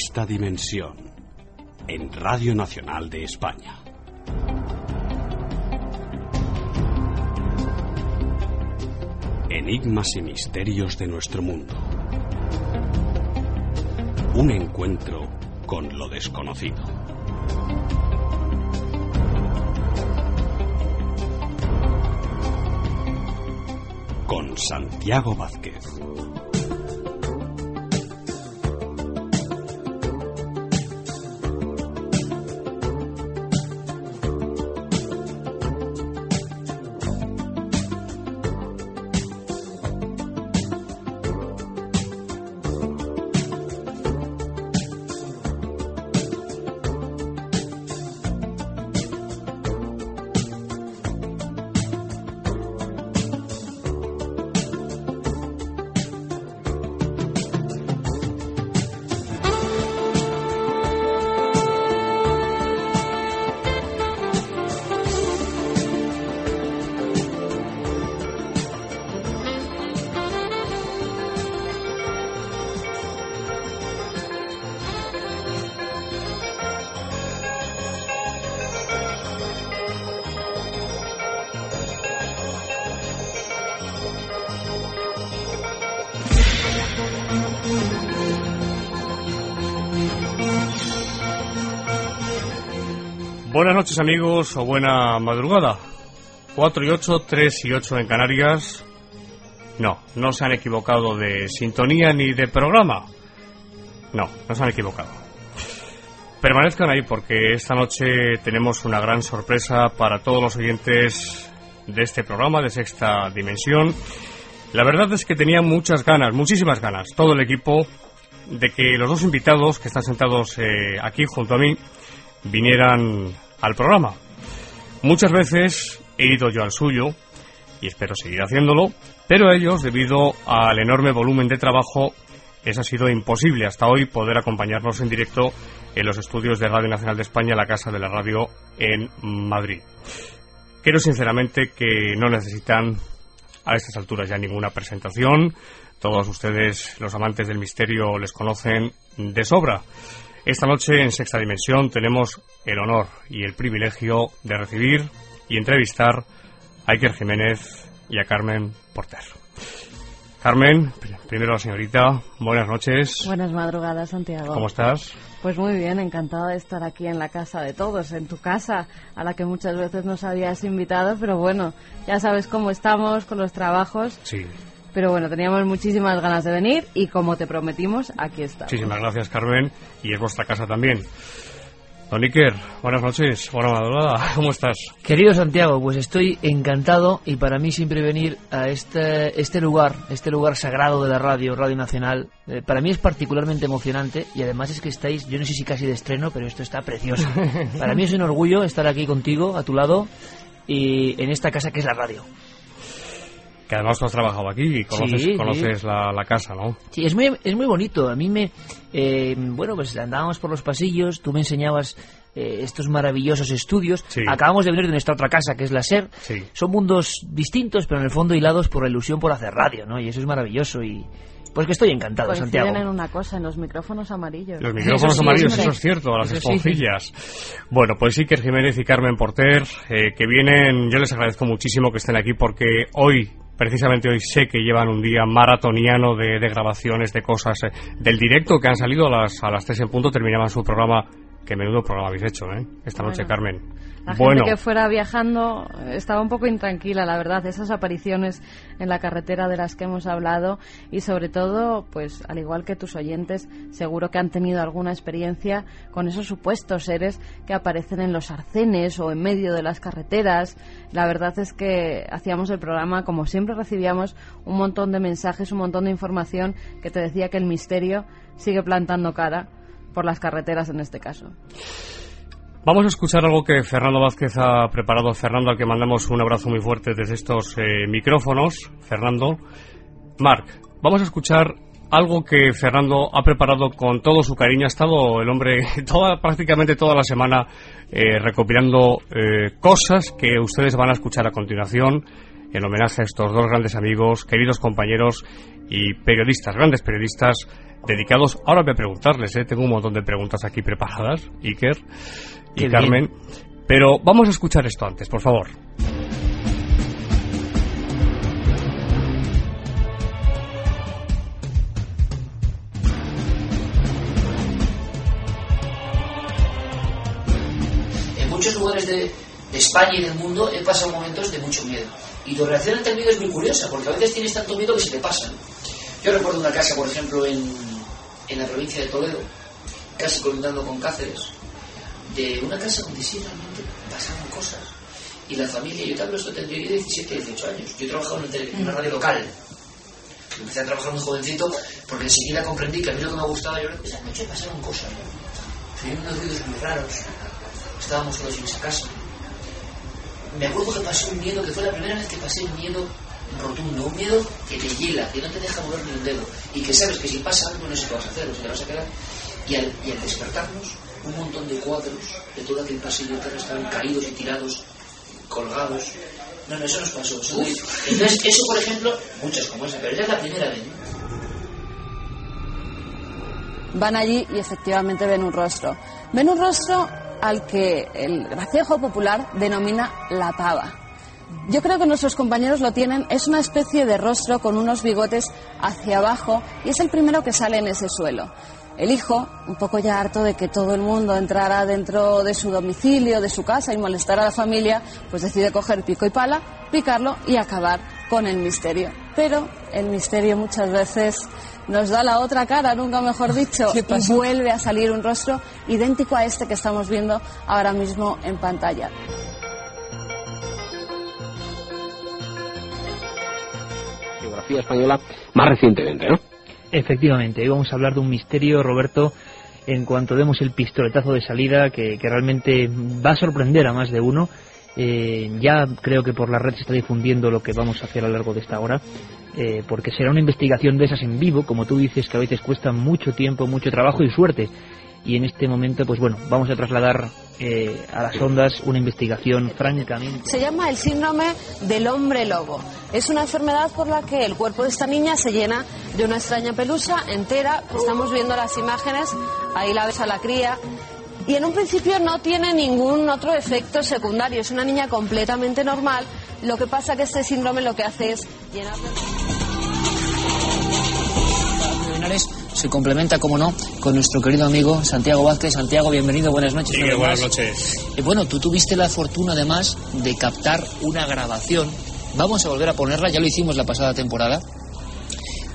Sexta Dimensión en Radio Nacional de España. Enigmas y misterios de nuestro mundo. Un encuentro con lo desconocido. Con Santiago Vázquez. Buenas noches amigos o buena madrugada. 4 y 8, 3 y 8 en Canarias. No, no se han equivocado de sintonía ni de programa. No, no se han equivocado. Permanezcan ahí porque esta noche tenemos una gran sorpresa para todos los oyentes de este programa de Sexta Dimensión. La verdad es que tenía muchas ganas, muchísimas ganas, todo el equipo, de que los dos invitados que están sentados eh, aquí junto a mí vinieran al programa. Muchas veces he ido yo al suyo y espero seguir haciéndolo, pero ellos, debido al enorme volumen de trabajo, es ha sido imposible hasta hoy poder acompañarnos en directo en los estudios de Radio Nacional de España, la Casa de la Radio en Madrid. Creo sinceramente que no necesitan a estas alturas ya ninguna presentación. Todos ustedes, los amantes del misterio, les conocen de sobra. Esta noche en Sexta Dimensión tenemos el honor y el privilegio de recibir y entrevistar a Iker Jiménez y a Carmen Porter. Carmen, primero la señorita, buenas noches. Buenas madrugadas, Santiago. ¿Cómo estás? Pues muy bien, encantada de estar aquí en la casa de todos, en tu casa, a la que muchas veces nos habías invitado, pero bueno, ya sabes cómo estamos con los trabajos. Sí. Pero bueno, teníamos muchísimas ganas de venir y como te prometimos, aquí estamos. Muchísimas gracias, Carmen, y es vuestra casa también. Don Iker, buenas noches, buena madrugada, ¿cómo estás? Querido Santiago, pues estoy encantado y para mí siempre venir a este, este lugar, este lugar sagrado de la radio, Radio Nacional, eh, para mí es particularmente emocionante y además es que estáis, yo no sé si casi de estreno, pero esto está precioso. para mí es un orgullo estar aquí contigo, a tu lado, y en esta casa que es la radio. Que además tú has trabajado aquí y conoces, Sí, conoces La, la casa, ¿no? Sí, es muy, es muy bonito. A mí me. eh, bueno, pues andábamos por los pasillos, tú me enseñabas eh, estos maravillosos estudios. Sí. Acabamos de venir de nuestra otra casa, que es la SER. Sí. Son mundos distintos, pero en el fondo hilados por la ilusión por hacer radio, ¿no? Y eso es maravilloso. Y, Pues que estoy encantado, Coinciden Santiago. en una cosa, en los micrófonos amarillos. Los micrófonos Eso amarillos, eso es cierto, las Eso sí. esponjillas. Bueno, pues Iker Jiménez y Carmen Porter, eh, que vienen, yo les agradezco muchísimo que estén aquí porque hoy, precisamente hoy, sé que llevan un día maratoniano de, de grabaciones, de cosas, eh, del directo que han salido a las, a las 3 en punto, terminaban su programa. Que menudo programa habéis hecho, ¿eh? Esta noche. Carmen. La bueno, que fuera viajando estaba un poco intranquila, la verdad, esas apariciones en la carretera de las que hemos hablado y sobre todo, pues al igual que tus oyentes, seguro que han tenido alguna experiencia con esos supuestos seres que aparecen en los arcenes o en medio de las carreteras. La verdad es que hacíamos el programa, como siempre recibíamos un montón de mensajes, un montón de información que te decía que el misterio sigue plantando cara por las carreteras en este caso. Vamos a escuchar algo que Fernando Vázquez ha preparado. Fernando, al que mandamos un abrazo muy fuerte desde estos eh, micrófonos. Fernando. Marc, vamos a escuchar algo que Fernando ha preparado con todo su cariño. Ha estado el hombre toda, prácticamente toda la semana eh, recopilando eh, cosas que ustedes van a escuchar a continuación en homenaje a estos dos grandes amigos, queridos compañeros y periodistas, grandes periodistas dedicados. Ahora voy a preguntarles, ¿eh? tengo un montón de preguntas aquí preparadas, Iker y Qué bien. Carmen. Pero vamos a escuchar esto antes, por favor. En muchos lugares de, de España y del mundo he pasado momentos de mucho miedo. Y tu reacción ante el miedo es muy curiosa, porque a veces tienes tanto miedo que se te pasa. ¿no? Yo recuerdo una casa, por ejemplo, en, en la provincia de Toledo, casi colindando con Cáceres, de una casa donde sí realmente pasaban cosas. Y la familia, yo te hablo, esto tendría yo 17, 18 años. Yo he trabajado en, una radio local. Empecé a trabajar muy jovencito porque enseguida comprendí que a mí lo que me gustaba, yo esa noche pasaron cosas. ¿no? Unos ruidos muy raros. Estábamos solos en esa casa. Me acuerdo que pasé un miedo, que fue la primera vez que pasé un miedo rotundo, un miedo que te hiela, que no te deja mover ni un dedo, y que sabes que si pasa algo no sé qué vas a hacer, o si te vas a quedar. Y al, y al despertarnos, un montón de cuadros de todo aquel pasillo entero estaban caídos y tirados, colgados. No, no, eso nos pasó. Eso Entonces, eso, por ejemplo, muchas como esa, pero esa es la primera vez. ¿no? van allí y efectivamente ven un rostro. Ven un rostro al que el gracejo popular denomina la pava. Yo creo que nuestros compañeros lo tienen, es una especie de rostro con unos bigotes hacia abajo y es el primero que sale en ese suelo. El hijo, un poco ya harto de que todo el mundo entrara dentro de su domicilio, de su casa y molestara a la familia, pues decide coger pico y pala, picarlo y acabar con el misterio. Pero el misterio muchas veces nos da la otra cara, nunca mejor dicho, y vuelve a salir un rostro idéntico a este que estamos viendo ahora mismo en pantalla. Española más recientemente, ¿no? Efectivamente, hoy vamos a hablar de un misterio, Roberto, en cuanto demos el pistoletazo de salida que, que realmente va a sorprender a más de uno. Eh, ya creo que por la red se está difundiendo lo que vamos a hacer a lo largo de esta hora, eh, porque será una investigación de esas en vivo, como tú dices, que a veces cuesta mucho tiempo, mucho trabajo y suerte. Y en este momento, pues bueno, vamos a trasladar eh, a las ondas una investigación francamente. Se llama el síndrome del hombre lobo. Es una enfermedad por la que el cuerpo de esta niña se llena de una extraña pelusa entera. Estamos viendo las imágenes, ahí la ves a la cría. Y en un principio no tiene ningún otro efecto secundario. Es una niña completamente normal. Lo que pasa que este síndrome lo que hace es llenar de... Se complementa, como no, con nuestro querido amigo Santiago Vázquez. Santiago, bienvenido, buenas noches. vez buenas noches. Eh, bueno, tú tuviste la fortuna además de captar una grabación. Vamos a volver a ponerla, ya lo hicimos la pasada temporada,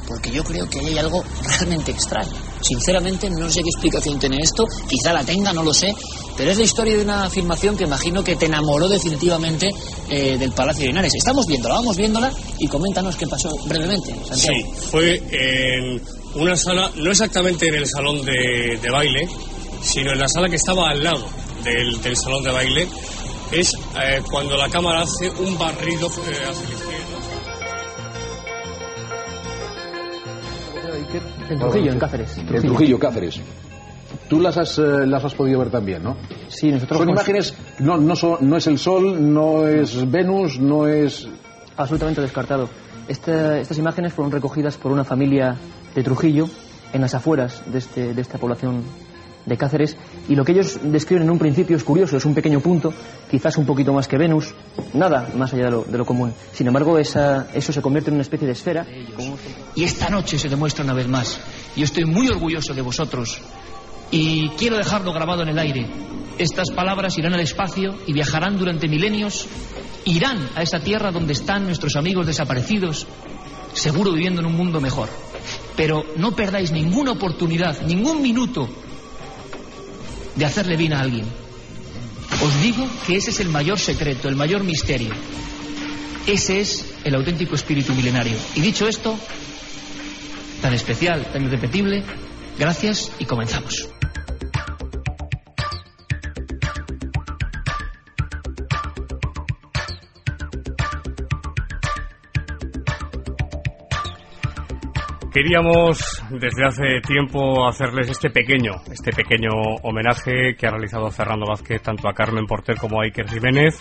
porque yo creo que ahí hay algo realmente extraño. Sinceramente, no sé qué explicación tiene esto, quizá la tenga, no lo sé, pero es la historia de una afirmación que imagino que te enamoró definitivamente eh, del Palacio de Linares. Estamos viéndola, vamos viéndola y coméntanos qué pasó brevemente, Santiago. Sí, fue en una sala, no exactamente en el salón de, de baile, sino en la sala que estaba al lado del, del salón de baile. Es eh, cuando la cámara hace un barrido eh, hacia la izquierda. En Trujillo, en Cáceres. En Trujillo, Cáceres. Tú las has, eh, las has podido ver también, ¿no? Sí, nosotros Son hemos- imágenes, no, no, son- no es el Sol, no es Venus, no es... absolutamente descartado. Esta- estas imágenes fueron recogidas por una familia de Trujillo, en las afueras de, este, de esta población de Cáceres y lo que ellos describen en un principio es curioso, es un pequeño punto, quizás un poquito más que Venus, nada más allá de lo, de lo común. Sin embargo, esa, eso se convierte en una especie de esfera. Y esta noche se demuestra una vez más. Yo estoy muy orgulloso de vosotros y quiero dejarlo grabado en el aire. Estas palabras irán al espacio y viajarán durante milenios, irán a esa tierra donde están nuestros amigos desaparecidos, seguro viviendo en un mundo mejor. Pero no perdáis ninguna oportunidad, ningún minuto de hacerle bien a alguien. Os digo que ese es el mayor secreto, el mayor misterio. Ese es el auténtico espíritu milenario. Y dicho esto, tan especial, tan irrepetible, gracias y comenzamos. Queríamos desde hace tiempo hacerles este pequeño, este pequeño homenaje que ha realizado Fernando Vázquez tanto a Carmen Porter como a Iker Jiménez.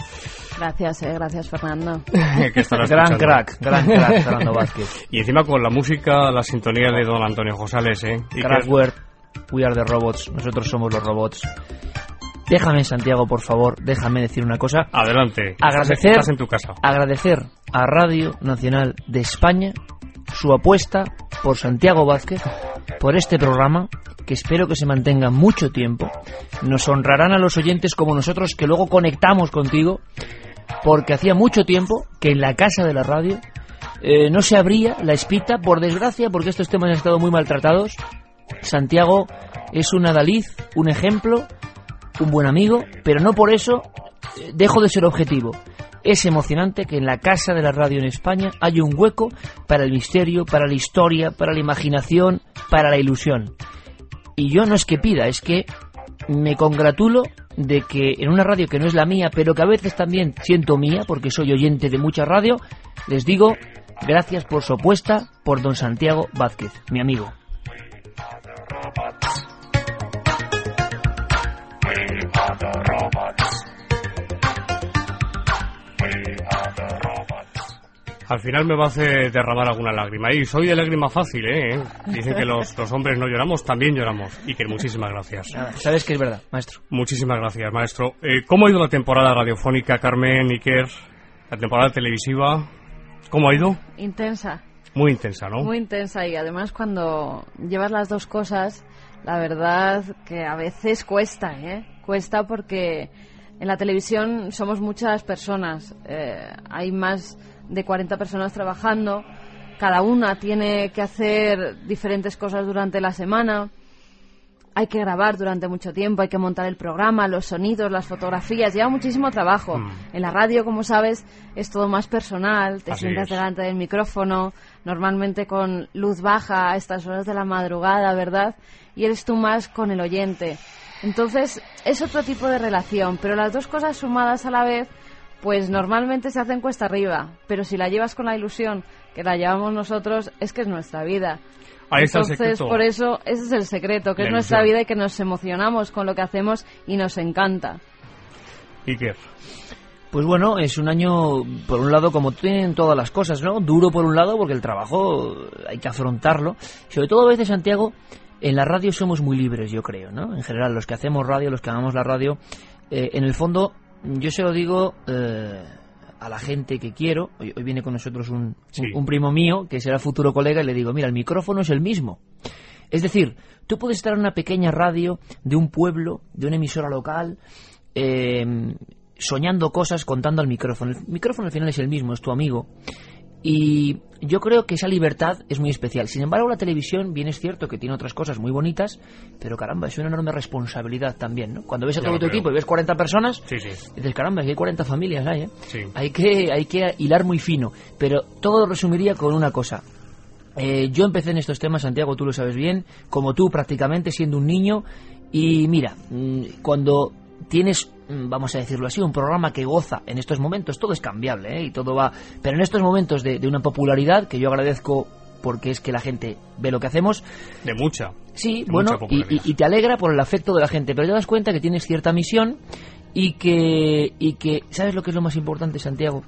Gracias, eh, gracias Fernando. que Gran crack, gran crack, Fernando Vázquez. Y encima con la música, la sintonía de don Antonio Josales, ¿eh? Iker, Craftware, We Are the Robots, nosotros somos los robots. Déjame, Santiago, por favor, déjame decir una cosa. Adelante. Agradecer, Estás en tu casa. agradecer a Radio Nacional de España su apuesta por Santiago Vázquez, por este programa, que espero que se mantenga mucho tiempo. Nos honrarán a los oyentes como nosotros que luego conectamos contigo, porque hacía mucho tiempo que en la casa de la radio eh, no se abría la espita, por desgracia, porque estos temas han estado muy maltratados. Santiago es un adalid, un ejemplo, un buen amigo, pero no por eso eh, dejo de ser objetivo. Es emocionante que en la casa de la radio en España haya un hueco para el misterio, para la historia, para la imaginación, para la ilusión. Y yo no es que pida, es que me congratulo de que en una radio que no es la mía, pero que a veces también siento mía, porque soy oyente de mucha radio, les digo gracias por su apuesta por don Santiago Vázquez, mi amigo. Al final me va a hacer derramar alguna lágrima. Y soy de lágrima fácil, ¿eh? Dicen que los, los hombres no lloramos, también lloramos. Y que muchísimas gracias. Nada, sabes que es verdad, maestro. Muchísimas gracias, maestro. Eh, ¿Cómo ha ido la temporada radiofónica, Carmen, Iker? La temporada televisiva, ¿cómo ha ido? Intensa, Muy intensa, ¿no? muy intensa y además cuando llevas las dos cosas, la verdad que a veces cuesta, ¿eh? Cuesta porque en la televisión somos muchas personas, eh, hay más de 40 personas trabajando, cada una tiene que hacer diferentes cosas durante la semana. Hay que grabar durante mucho tiempo, hay que montar el programa, los sonidos, las fotografías, lleva muchísimo trabajo. Mm. En la radio, como sabes, es todo más personal, te Así sientas es. delante del micrófono, normalmente con luz baja a estas horas de la madrugada, ¿verdad? Y eres tú más con el oyente. Entonces, es otro tipo de relación, pero las dos cosas sumadas a la vez, pues normalmente se hacen cuesta arriba, pero si la llevas con la ilusión que la llevamos nosotros, es que es nuestra vida. Ahí está el Entonces, secreto. por eso, ese es el secreto, que La es nuestra ilusión. vida y que nos emocionamos con lo que hacemos y nos encanta. Iker. Pues bueno, es un año, por un lado, como tienen todas las cosas, ¿no? Duro por un lado, porque el trabajo hay que afrontarlo. Sobre todo a veces, Santiago, en la radio somos muy libres, yo creo, ¿no? En general, los que hacemos radio, los que amamos la radio, eh, en el fondo, yo se lo digo eh, a la gente que quiero. Hoy, hoy viene con nosotros un, Sí. un, un primo mío, que será futuro colega, y le digo, mira, el micrófono es el mismo. Es decir, tú puedes estar en una pequeña radio de un pueblo, de una emisora local, eh, soñando cosas, contando al micrófono. El micrófono al final es el mismo, es tu amigo. Y yo creo que esa libertad es muy especial. Sin embargo, la televisión, bien es cierto que tiene otras cosas muy bonitas, pero caramba, es una enorme responsabilidad también, ¿no? Cuando ves a todo tu equipo y ves 40 personas, Sí, sí. dices, caramba, aquí hay 40 familias, hay, ¿eh? Sí. Hay que, hay que hilar muy fino. Pero todo lo resumiría con una cosa. Eh, yo empecé en estos temas, Santiago, tú lo sabes bien, como tú prácticamente siendo un niño. Y mira, mm, cuando tienes, mm, vamos a decirlo así, un programa que goza en estos momentos, todo es cambiable ¿eh? y todo va. Pero en estos momentos de, de una popularidad que yo agradezco porque es que la gente ve lo que hacemos, De mucha. Sí, De bueno, mucha y- y te alegra por el afecto de la gente, pero te das cuenta que tienes cierta misión y que, y que, ¿sabes lo que es lo más importante, Santiago?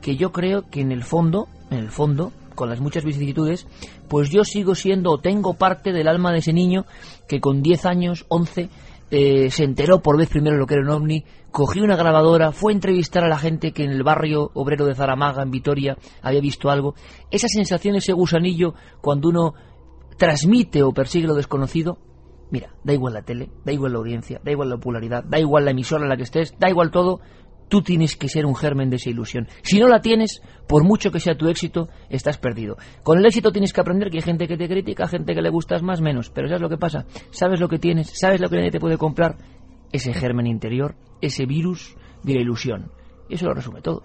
Que yo creo que en el fondo, en el fondo, con las muchas vicisitudes, pues yo sigo siendo o tengo parte del alma de ese niño que con 10 años, 11, eh, se enteró por vez primero lo que era un ovni, cogió una grabadora, fue a entrevistar a la gente que en el barrio obrero de Zaramaga, en Vitoria, había visto algo. Esa sensación, ese gusanillo, cuando uno transmite o persigue lo desconocido, mira, da igual la tele, da igual la audiencia, da igual la popularidad, da igual la emisora en la que estés, da igual todo, tú tienes que ser un germen de esa ilusión. Si no la tienes, por mucho que sea tu éxito, estás perdido. Con el éxito tienes que aprender que hay gente que te critica, gente que le gustas más, menos. Pero ¿sabes lo que pasa? Sabes lo que tienes, sabes lo que nadie te puede comprar. Ese germen interior, ese virus de la ilusión. Y eso lo resume todo.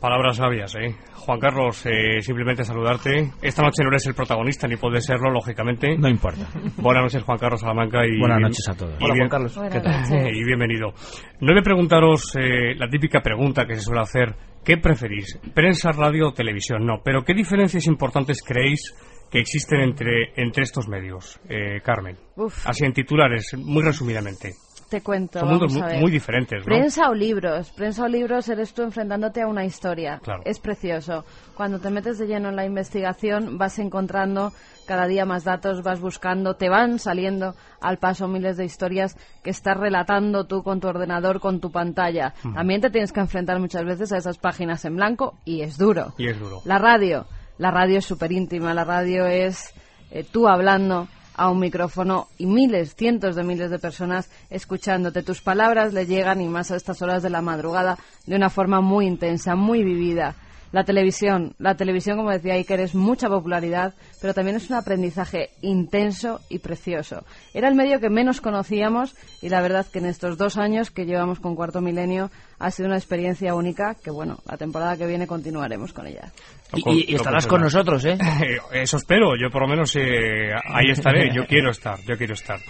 Palabras sabias, ¿eh? Juan Carlos, eh, simplemente saludarte. Esta noche no eres el protagonista, ni puedes serlo, lógicamente. No importa. Buenas noches, Juan Carlos Salamanca. Y Buenas noches a todos. Hola, Juan Carlos. ¿Qué tal? Y bienvenido. No voy a preguntaros eh, la típica pregunta que se suele hacer. ¿Qué preferís? ¿Prensa, radio o televisión? No. Pero ¿qué diferencias importantes creéis que existen entre, entre estos medios, eh, Carmen? Uf. Así en titulares, muy resumidamente. Te cuento. Son mundos muy, muy diferentes, ¿no? Prensa o libros. Prensa o libros eres tú enfrentándote a una historia. Claro. Es precioso. Cuando te metes de lleno en la investigación vas encontrando cada día más datos, vas buscando, te van saliendo al paso miles de historias que estás relatando tú con tu ordenador, con tu pantalla. También te tienes que enfrentar muchas veces a esas páginas en blanco y es duro. Y es duro. La radio. La radio es súper íntima. La radio es eh, tú hablando a un micrófono y miles, cientos de miles de personas escuchándote. Tus palabras le llegan y más a estas horas de la madrugada de una forma muy intensa, muy vivida. La televisión, la televisión, como decía Iker, es mucha popularidad, pero también es un aprendizaje intenso y precioso. Era el medio que menos conocíamos y la verdad que en estos dos años que llevamos con Cuarto Milenio ha sido una experiencia única que, bueno, la temporada que viene continuaremos con ella. Y, y- y estarás con nosotros, ¿eh? Eso espero, yo por lo menos eh, ahí estaré, yo quiero estar, yo quiero estar.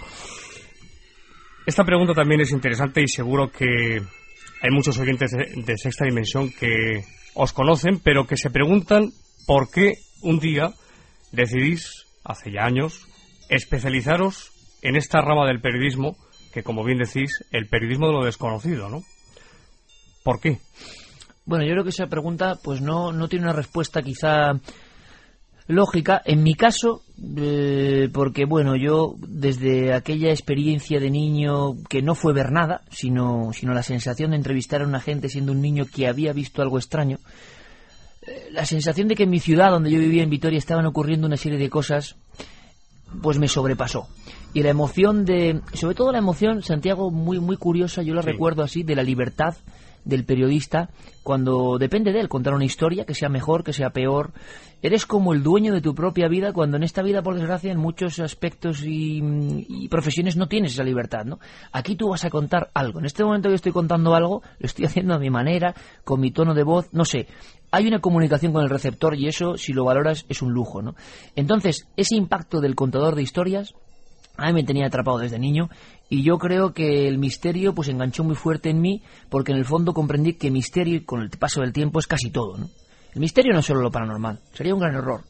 Esta pregunta también es interesante y seguro que hay muchos oyentes de, de Sexta Dimensión que os conocen, pero que se preguntan por qué un día decidís, hace ya años, especializaros en esta rama del periodismo, que como bien decís, el periodismo de lo desconocido, ¿no? ¿Por qué? Bueno, yo creo que esa pregunta pues no, no tiene una respuesta quizá lógica. En mi caso, eh, porque bueno, yo desde aquella experiencia de niño que no fue ver nada, sino, sino la sensación de entrevistar a una gente siendo un niño que había visto algo extraño, eh, la sensación de que en mi ciudad donde yo vivía en Vitoria estaban ocurriendo una serie de cosas, pues me sobrepasó. Y la emoción de, sobre todo la emoción, Santiago, muy, muy curiosa, yo la recuerdo así, de la libertad del periodista cuando depende de él contar una historia que sea mejor, que sea peor. Eres como el dueño de tu propia vida cuando en esta vida, por desgracia, en muchos aspectos y, profesiones no tienes esa libertad, ¿no? Aquí tú vas a contar algo. En este momento yo estoy contando algo, lo estoy haciendo a mi manera, con mi tono de voz, no sé. Hay una comunicación con el receptor y eso, si lo valoras, es un lujo, ¿no? Entonces, ese impacto del contador de historias a mí me tenía atrapado desde niño y yo creo que el misterio pues enganchó muy fuerte en mí porque en el fondo comprendí que misterio con el paso del tiempo es casi todo, ¿no? El misterio no es solo lo paranormal, sería un gran error,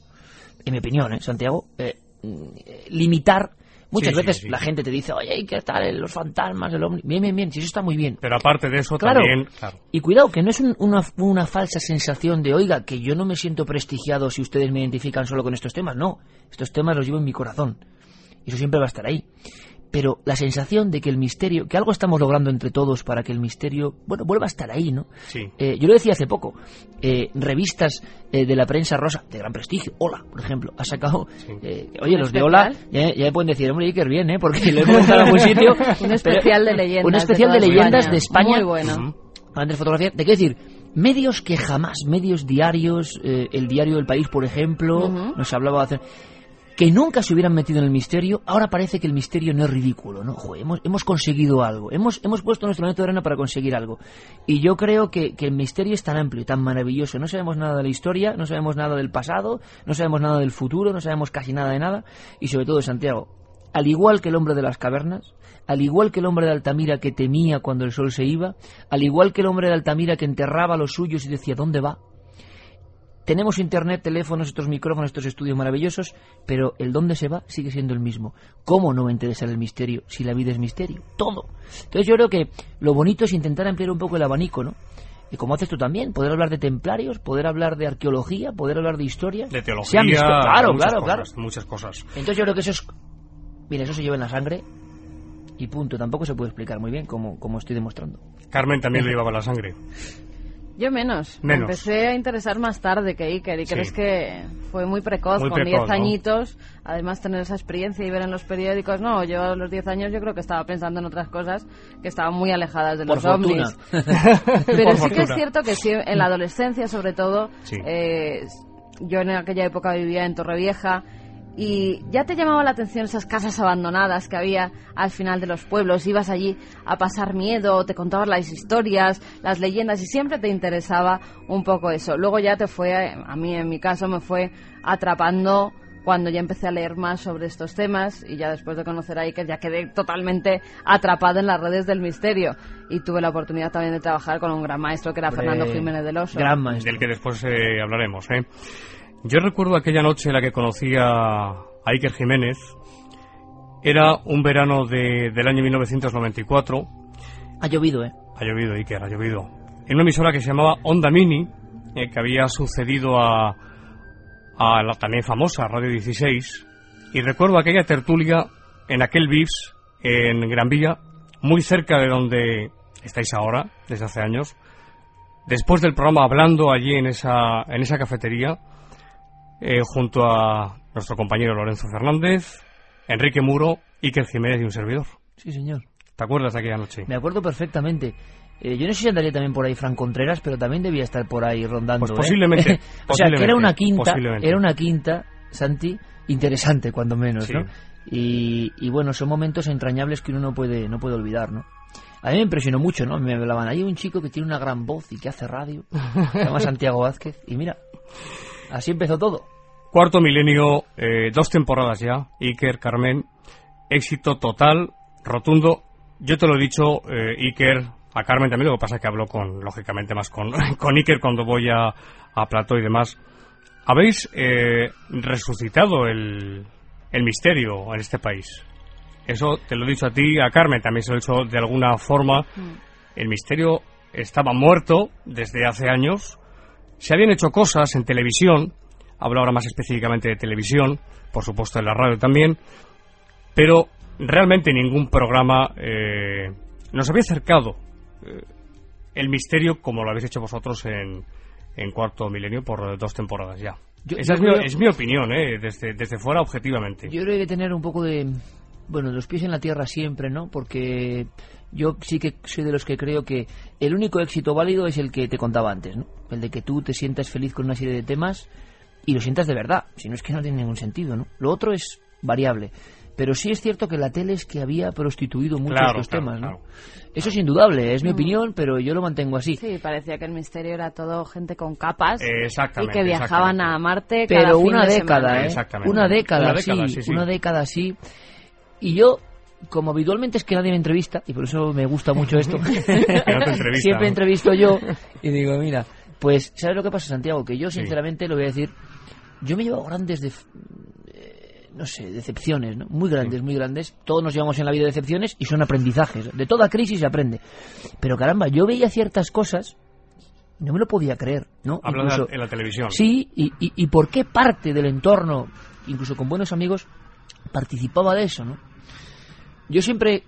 en mi opinión, ¿eh, Santiago? Eh, mm, limitar Muchas Sí, veces sí. la gente te dice, oye, ¿qué tal? Los fantasmas, el ovni. Bien, bien, bien, si eso está muy bien. Pero aparte de eso, Claro. también, claro, Y cuidado, que no es un- una, una falsa sensación de, oiga, que yo no me siento prestigiado si ustedes me identifican solo con estos temas. No, estos temas los llevo en mi corazón. Y eso siempre va a estar ahí. Pero la sensación de que el misterio, que algo estamos logrando entre todos para que el misterio, bueno, vuelva a estar ahí, ¿no? sí. Eh, yo lo decía hace poco, eh, revistas eh, de la prensa rosa, de gran prestigio, Hola, por ejemplo, ha sacado, eh, oye, ¿Un los de? Hola, ya, ya me pueden decir, hombre, Iker, bien, ¿eh? Porque lo he comentado en algún sitio. Un especial de leyendas Un especial de de, leyendas España. de España. Muy bueno. Andrés Fotografía, ¿de qué decir? Medios que jamás, medios diarios, eh, el diario del país, por ejemplo, nos hablaba de hacer que nunca se hubieran metido en el misterio, ahora parece que el misterio no es ridículo, ¿no? Joder, hemos, hemos conseguido algo, hemos, hemos puesto nuestro granito de arena para conseguir algo. Y yo creo que, que el misterio es tan amplio y tan maravilloso. No sabemos nada de la historia, no sabemos nada del pasado, no sabemos nada del futuro, no sabemos casi nada de nada. Y sobre todo Santiago, al igual que el hombre de las cavernas, al igual que el hombre de Altamira que temía cuando el sol se iba, al igual que el hombre de Altamira que enterraba a los suyos y decía, ¿dónde va? Tenemos internet, teléfonos, estos micrófonos, estos estudios maravillosos, pero el dónde se va sigue siendo el mismo. ¿Cómo no va a interesar el misterio si la vida es misterio? Todo. Entonces yo creo que lo bonito es intentar ampliar un poco el abanico, ¿no? y como haces tú también, poder hablar de templarios, poder hablar de arqueología, poder hablar de historia. De teología, visto- claro, muchas claro, cosas, claro. muchas cosas. Entonces yo creo que eso es... Mira, eso se lleva en la sangre y punto. Tampoco se puede explicar muy bien como, como estoy demostrando. Carmen también lo llevaba la sangre. Yo menos. Me Menos. empecé a interesar más tarde que Iker. Iker Sí. es que fue muy precoz, Muy con precoz, 10 ¿no? añitos. Además, tener esa experiencia y ver en los periódicos. No, yo a los 10 años yo creo que estaba pensando en otras cosas que estaban muy alejadas de Por los fortuna. ovnis. Pero Por sí que es cierto que sí, en la adolescencia, sobre todo, Sí. eh, yo en aquella época vivía en Torrevieja y ya te llamaba la atención esas casas abandonadas que había al final de los pueblos. Ibas allí a pasar miedo, te contabas las historias, las leyendas y siempre te interesaba un poco eso. Luego ya te fue, a mí en mi caso, me fue atrapando cuando ya empecé a leer más sobre estos temas y ya después de conocer a Iker ya quedé totalmente atrapada en las redes del misterio y tuve la oportunidad también de trabajar con un gran maestro que era Fernando Jiménez del Oso. Gran maestro. del que después eh, hablaremos. ¿eh? Yo recuerdo aquella noche en la que conocí a, Iker Jiménez. Era un verano de- del año 1994. Ha llovido, ¿eh? Ha llovido, Iker, ha llovido. En una emisora que se llamaba Onda Mini, eh, que había sucedido a, a la también famosa Radio 16. Y recuerdo aquella tertulia en aquel VIPS en Gran Vía, muy cerca de donde estáis ahora, desde hace años. Después del programa hablando allí en esa, en esa cafetería, eh, junto a nuestro compañero Lorenzo Fernández, Enrique Muro, Iker Jiménez y un servidor. Sí, señor. ¿Te acuerdas de aquella noche? Me acuerdo perfectamente. Eh, yo no sé si andaría también por ahí Fran Contreras, pero también debía estar por ahí rondando. Pues ¿eh? posiblemente, o sea, que era una quinta, era una quinta, Santi, interesante cuando menos, Sí. ¿no? Y, y bueno, son momentos entrañables que uno no puede, no puede olvidar, ¿no? A mí me impresionó mucho, ¿no? Me hablaban, hay un chico que tiene una gran voz y que hace radio, se llama Santiago Vázquez, y mira, así empezó todo. Cuarto milenio, eh, dos temporadas ya, Iker, Carmen, éxito total, rotundo. Yo te lo he dicho, eh, Iker, a Carmen también, lo que pasa es que hablo con, lógicamente, más con, con Iker cuando voy a, a plató y demás. Habéis eh, resucitado el, el misterio en este país. Eso te lo he dicho a ti, a Carmen también se lo he dicho de alguna forma. El misterio estaba muerto desde hace años. Se habían hecho cosas en televisión, hablo ahora más específicamente de televisión, por supuesto en la radio también, pero realmente ningún programa eh, nos había acercado eh, el misterio como lo habéis hecho vosotros en, en Cuarto Milenio por dos temporadas ya. Yo- Esa yo es, mi, es mi opinión, eh, desde, desde fuera objetivamente. Yo creo que tener un poco de, bueno, los pies en la tierra siempre, ¿no? Porque yo sí que soy de los que creo que el único éxito válido es el que te contaba antes, ¿no? El de que tú te sientas feliz con una serie de temas y lo sientas de verdad. Si no es que no tiene ningún sentido, ¿no? Lo otro es variable. Pero sí es cierto que la tele es que había prostituido mucho Claro, estos claro, temas, ¿no? claro. Eso es indudable, es mi Mm. opinión, pero yo lo mantengo así. Sí, parecía que el misterio era todo gente con capas Eh, y que viajaban exactamente. a Marte cada pero fin una de década, semana. ¿eh? Exactamente. Una década, Una década, sí, sí, sí. una década sí. Y yo, como habitualmente es que nadie me entrevista, y por eso me gusta mucho esto, no siempre entrevisto yo y digo, mira, pues, ¿sabes lo que pasa, Santiago? Que yo, Sí. sinceramente, lo voy a decir, yo me he llevado grandes, def- eh, no sé, decepciones, ¿no? Muy grandes, muy grandes. Todos nos llevamos en la vida decepciones y son aprendizajes. De toda crisis se aprende. Pero caramba, yo veía ciertas cosas, no me lo podía creer, ¿no? Hablas Incluso- en la televisión. Sí, y, y, y por qué parte del entorno, incluso con buenos amigos, participaba de eso, ¿no? Yo siempre,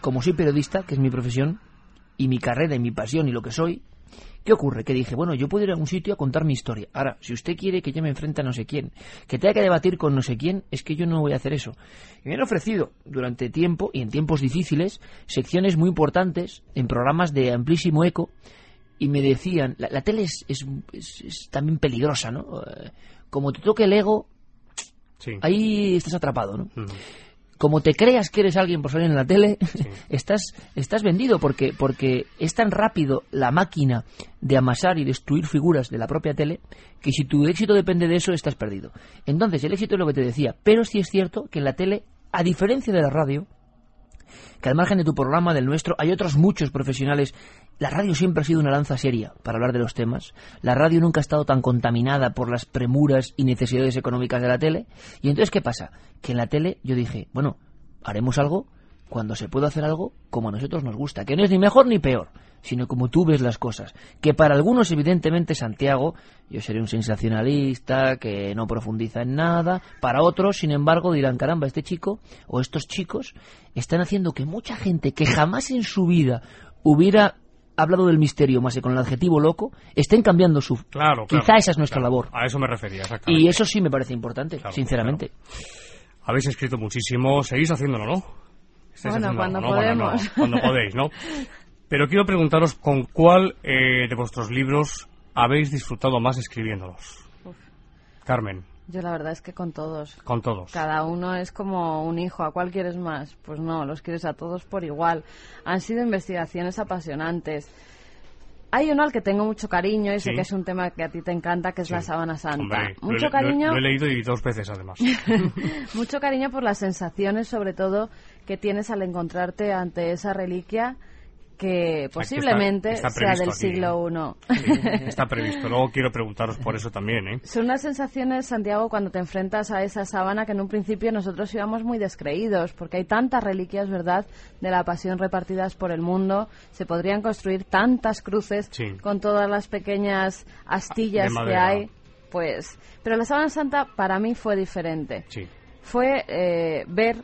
como soy periodista, que es mi profesión, y mi carrera y mi pasión y lo que soy, ¿qué ocurre? Que dije, bueno, yo puedo ir a un sitio a contar mi historia. Ahora, si usted quiere que yo me enfrente a no sé quién, que tenga que debatir con no sé quién, es que yo no voy a hacer eso. Y me han ofrecido durante tiempo, y en tiempos difíciles, secciones muy importantes en programas de amplísimo eco, y me decían, la, la tele es, es- es- es también peligrosa, ¿no? Eh, Como te toque el ego, Sí. ahí estás atrapado, ¿no? Como te creas que eres alguien por salir en la tele, estás, estás vendido porque, porque es tan rápido la máquina de amasar y destruir figuras de la propia tele que si tu éxito depende de eso, estás perdido. Entonces, el éxito es lo que te decía, pero sí es cierto que en la tele, a diferencia de la radio, que al margen de tu programa, del nuestro, hay otros muchos profesionales. La radio siempre ha sido una lanza seria para hablar de los temas. La radio nunca ha estado tan contaminada por las premuras y necesidades económicas de la tele. Y entonces, ¿qué pasa? Que en la tele yo dije, bueno, haremos algo cuando se puede hacer algo como a nosotros nos gusta, que no es ni mejor ni peor, sino como tú ves las cosas. Que para algunos, evidentemente, Santiago, yo seré un sensacionalista, que no profundiza en nada. Para otros, sin embargo, dirán, caramba, este chico o estos chicos están haciendo que mucha gente que jamás en su vida hubiera hablado del misterio más que con el adjetivo loco, estén cambiando su... Claro, Quizá esa es nuestra claro. labor. A eso me refería, exactamente. Y eso sí me parece importante, sinceramente. Habéis escrito muchísimo, seguís haciéndolo, ¿no? Estáis Bueno, haciendo cuando ¿no? Bueno, podemos. no, cuando podéis, ¿no? Pero quiero preguntaros con cuál eh, de vuestros libros habéis disfrutado más escribiéndolos. Carmen, Yo la verdad es que con todos. con todos. Cada uno es como un hijo. ¿A cuál quieres más? Pues no, los quieres a todos por igual. Han sido investigaciones apasionantes. Hay uno al que tengo mucho cariño y sé que es un tema que a ti te encanta, que es la sábana santa. Hombre, lo mucho lo cariño. Lo, he leído y dos veces además. Mucho cariño por las sensaciones, sobre todo, que tienes al encontrarte ante esa reliquia que posiblemente está sea del aquí, siglo I. Sí, está previsto. Luego quiero preguntaros por eso también, ¿eh? Son unas sensaciones, Santiago, cuando te enfrentas a esa sábana que en un principio nosotros íbamos muy descreídos, porque hay tantas reliquias, ¿verdad?, de la pasión repartidas por el mundo. Se podrían construir tantas cruces Sí. con todas las pequeñas astillas De que hay. Pues, pero la sábana santa para mí fue diferente. Sí. Fue eh, ver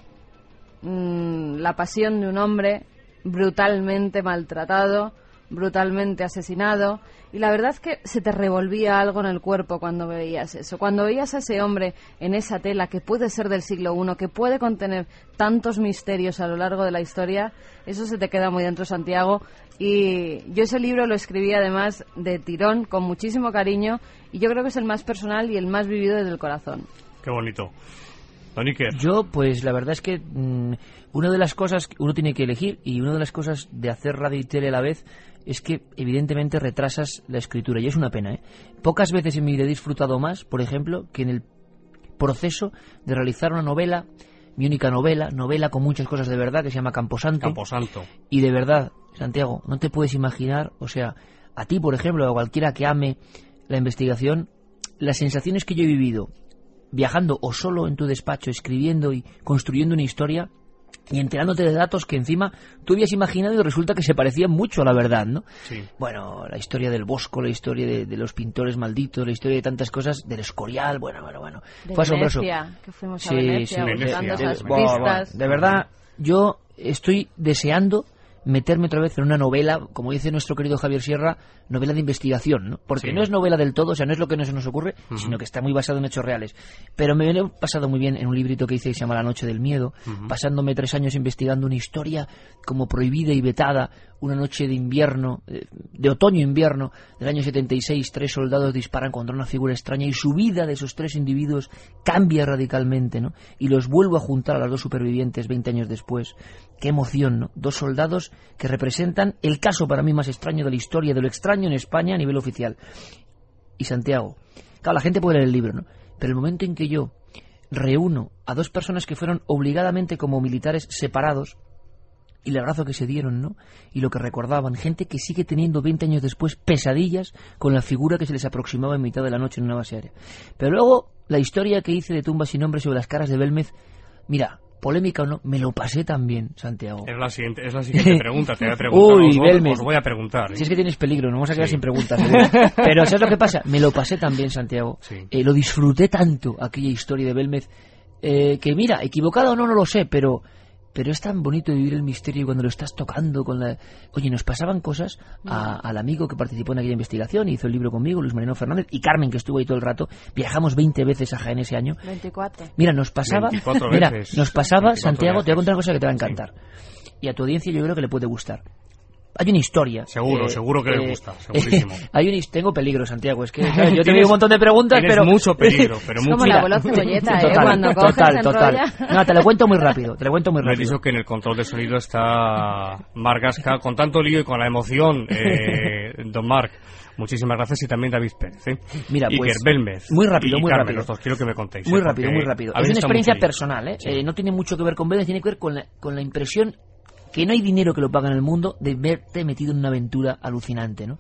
mm, la pasión de un hombre brutalmente maltratado, brutalmente asesinado, y la verdad es que se te revolvía algo en el cuerpo cuando veías eso. Cuando veías a ese hombre en esa tela que puede ser del siglo I, que puede contener tantos misterios a lo largo de la historia, eso se te queda muy dentro, Santiago. Y yo ese libro lo escribí además de tirón, con muchísimo cariño, y yo creo que es el más personal y el más vivido desde el corazón. Qué bonito. Don Iker, Yo, pues la verdad es que mm, una de las cosas que uno tiene que elegir y una de las cosas de hacer radio y tele a la vez es que evidentemente retrasas la escritura y es una pena. ¿eh? Pocas veces en mi vida he disfrutado más, por ejemplo, que en el proceso de realizar una novela, mi única novela, novela con muchas cosas de verdad que se llama Camposanto. Camposanto. Y de verdad, Santiago, no te puedes imaginar, o sea, a ti, por ejemplo, o a cualquiera que ame la investigación, las sensaciones que yo he vivido viajando o solo en tu despacho, escribiendo y construyendo una historia y enterándote de datos que encima tú habías imaginado y resulta que se parecían mucho a la verdad, ¿no? Sí. Bueno, la historia del Bosco, la historia de, de los pintores malditos, la historia de tantas cosas, del Escorial, bueno, bueno, bueno. De Fue asombroso. Venecia, que fuimos a Sí, Venecia sí, Venecia. De verdad, yo estoy deseando meterme otra vez en una novela, como dice nuestro querido Javier Sierra, novela de investigación, ¿no? Porque Sí. no es novela del todo, o sea, no es lo que no se nos ocurre, sino que está muy basado en hechos reales. Pero me he pasado muy bien en un librito que hice que se llama La noche del miedo, pasándome tres años investigando una historia como prohibida y vetada, una noche de invierno, eh, de otoño-invierno del año 76, tres soldados disparan contra una figura extraña y su vida de esos tres individuos cambia radicalmente, ¿no? Y los vuelvo a juntar a los dos supervivientes 20 años después. Qué emoción, ¿no? Dos soldados que representan el caso para mí más extraño de la historia de lo extraño en España a nivel oficial. Y Santiago. Claro, la gente puede leer el libro, ¿no? Pero el momento en que yo reúno a dos personas que fueron obligadamente como militares separados y el abrazo que se dieron, ¿no? Y lo que recordaban, gente que sigue teniendo 20 años después pesadillas con la figura que se les aproximaba en mitad de la noche en una base aérea. Pero luego, la historia que hice de Tumbas sin nombre sobre las caras de Belmez, mira, polémica o no, me lo pasé también, Santiago. Es la siguiente, es la siguiente pregunta. Te voy a preguntar. Uy, os, voy- Belmez. os voy a preguntar. ¿eh? Si es que tienes peligro, no vamos a quedar Sí. sin preguntas. seguro. Pero ¿sabes lo que pasa? Me lo pasé también, Santiago. Sí. Eh, lo disfruté tanto, aquella historia de Belmez, eh, que mira, equivocado o no, no lo sé, pero, pero es tan bonito vivir el misterio cuando lo estás tocando con la... Oye, nos pasaban cosas a- al amigo que participó en aquella investigación, hizo el libro conmigo, Luis Mariano Fernández, y Carmen, que estuvo ahí todo el rato. Viajamos 20 veces a Jaén ese año. 24. Mira, nos pasaba, 24 mira, nos pasaba, 24 Santiago, te voy a contar una cosa que te va a encantar. Y a tu audiencia yo creo que le puede gustar. Hay una historia. Seguro, eh, seguro que le eh, gusta, segurísimo. hay un, tengo peligro, Santiago. Es que claro, yo te digo un montón de preguntas, pero mucho peligro, pero Es mucho. como cebolleta, ¿eh? Total, Cuando coges, total, total. No, te lo cuento muy rápido. Te lo cuento muy Me he rápido. dicho que en el control de sonido está Marc Gasca, con tanto lío y con la emoción, eh, don Marc. Muchísimas gracias y también David Pérez. ¿eh? Mira, Iker pues, Belmez. muy rápido, y muy Carmen, rápido. Los dos quiero que me contéis. Muy ¿eh? rápido, Porque muy rápido. Es una experiencia personal, ¿eh? Sí. Eh, No tiene mucho que ver con Belmez, tiene que ver con la, con la impresión que no hay dinero que lo pague en el mundo de verte metido en una aventura alucinante, ¿no?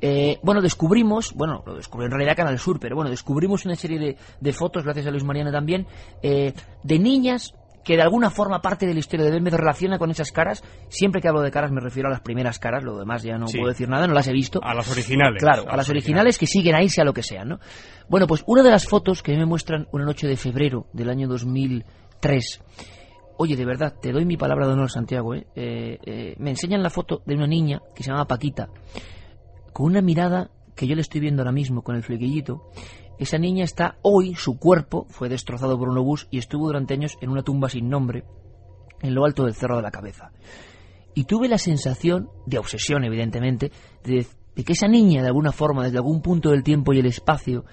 Eh, bueno, descubrimos, bueno, lo descubrió en realidad Canal Sur, pero bueno, descubrimos una serie de, de fotos, gracias a Luis Mariano también, eh, de niñas que de alguna forma parte de la historia de me relaciona con esas caras. Siempre que hablo de caras me refiero a las primeras caras, lo demás ya no puedo decir nada, no las he visto. A las originales. Claro, a, las originales, que siguen ahí, sea lo que sea, ¿no? Bueno, pues una de las fotos que me muestran una noche de febrero del año 2003. Oye, de verdad, te doy mi palabra de honor, Santiago. ¿eh? Eh, eh, me enseñan la foto de una niña que se llama Paquita, con una mirada que yo le estoy viendo ahora mismo con el flequillito esa niña está hoy, su cuerpo fue destrozado por un obús y estuvo durante años en una tumba sin nombre, en lo alto del cerro de la cabeza. Y tuve la sensación, de obsesión evidentemente, de, que esa niña, de alguna forma, desde algún punto del tiempo y el espacio,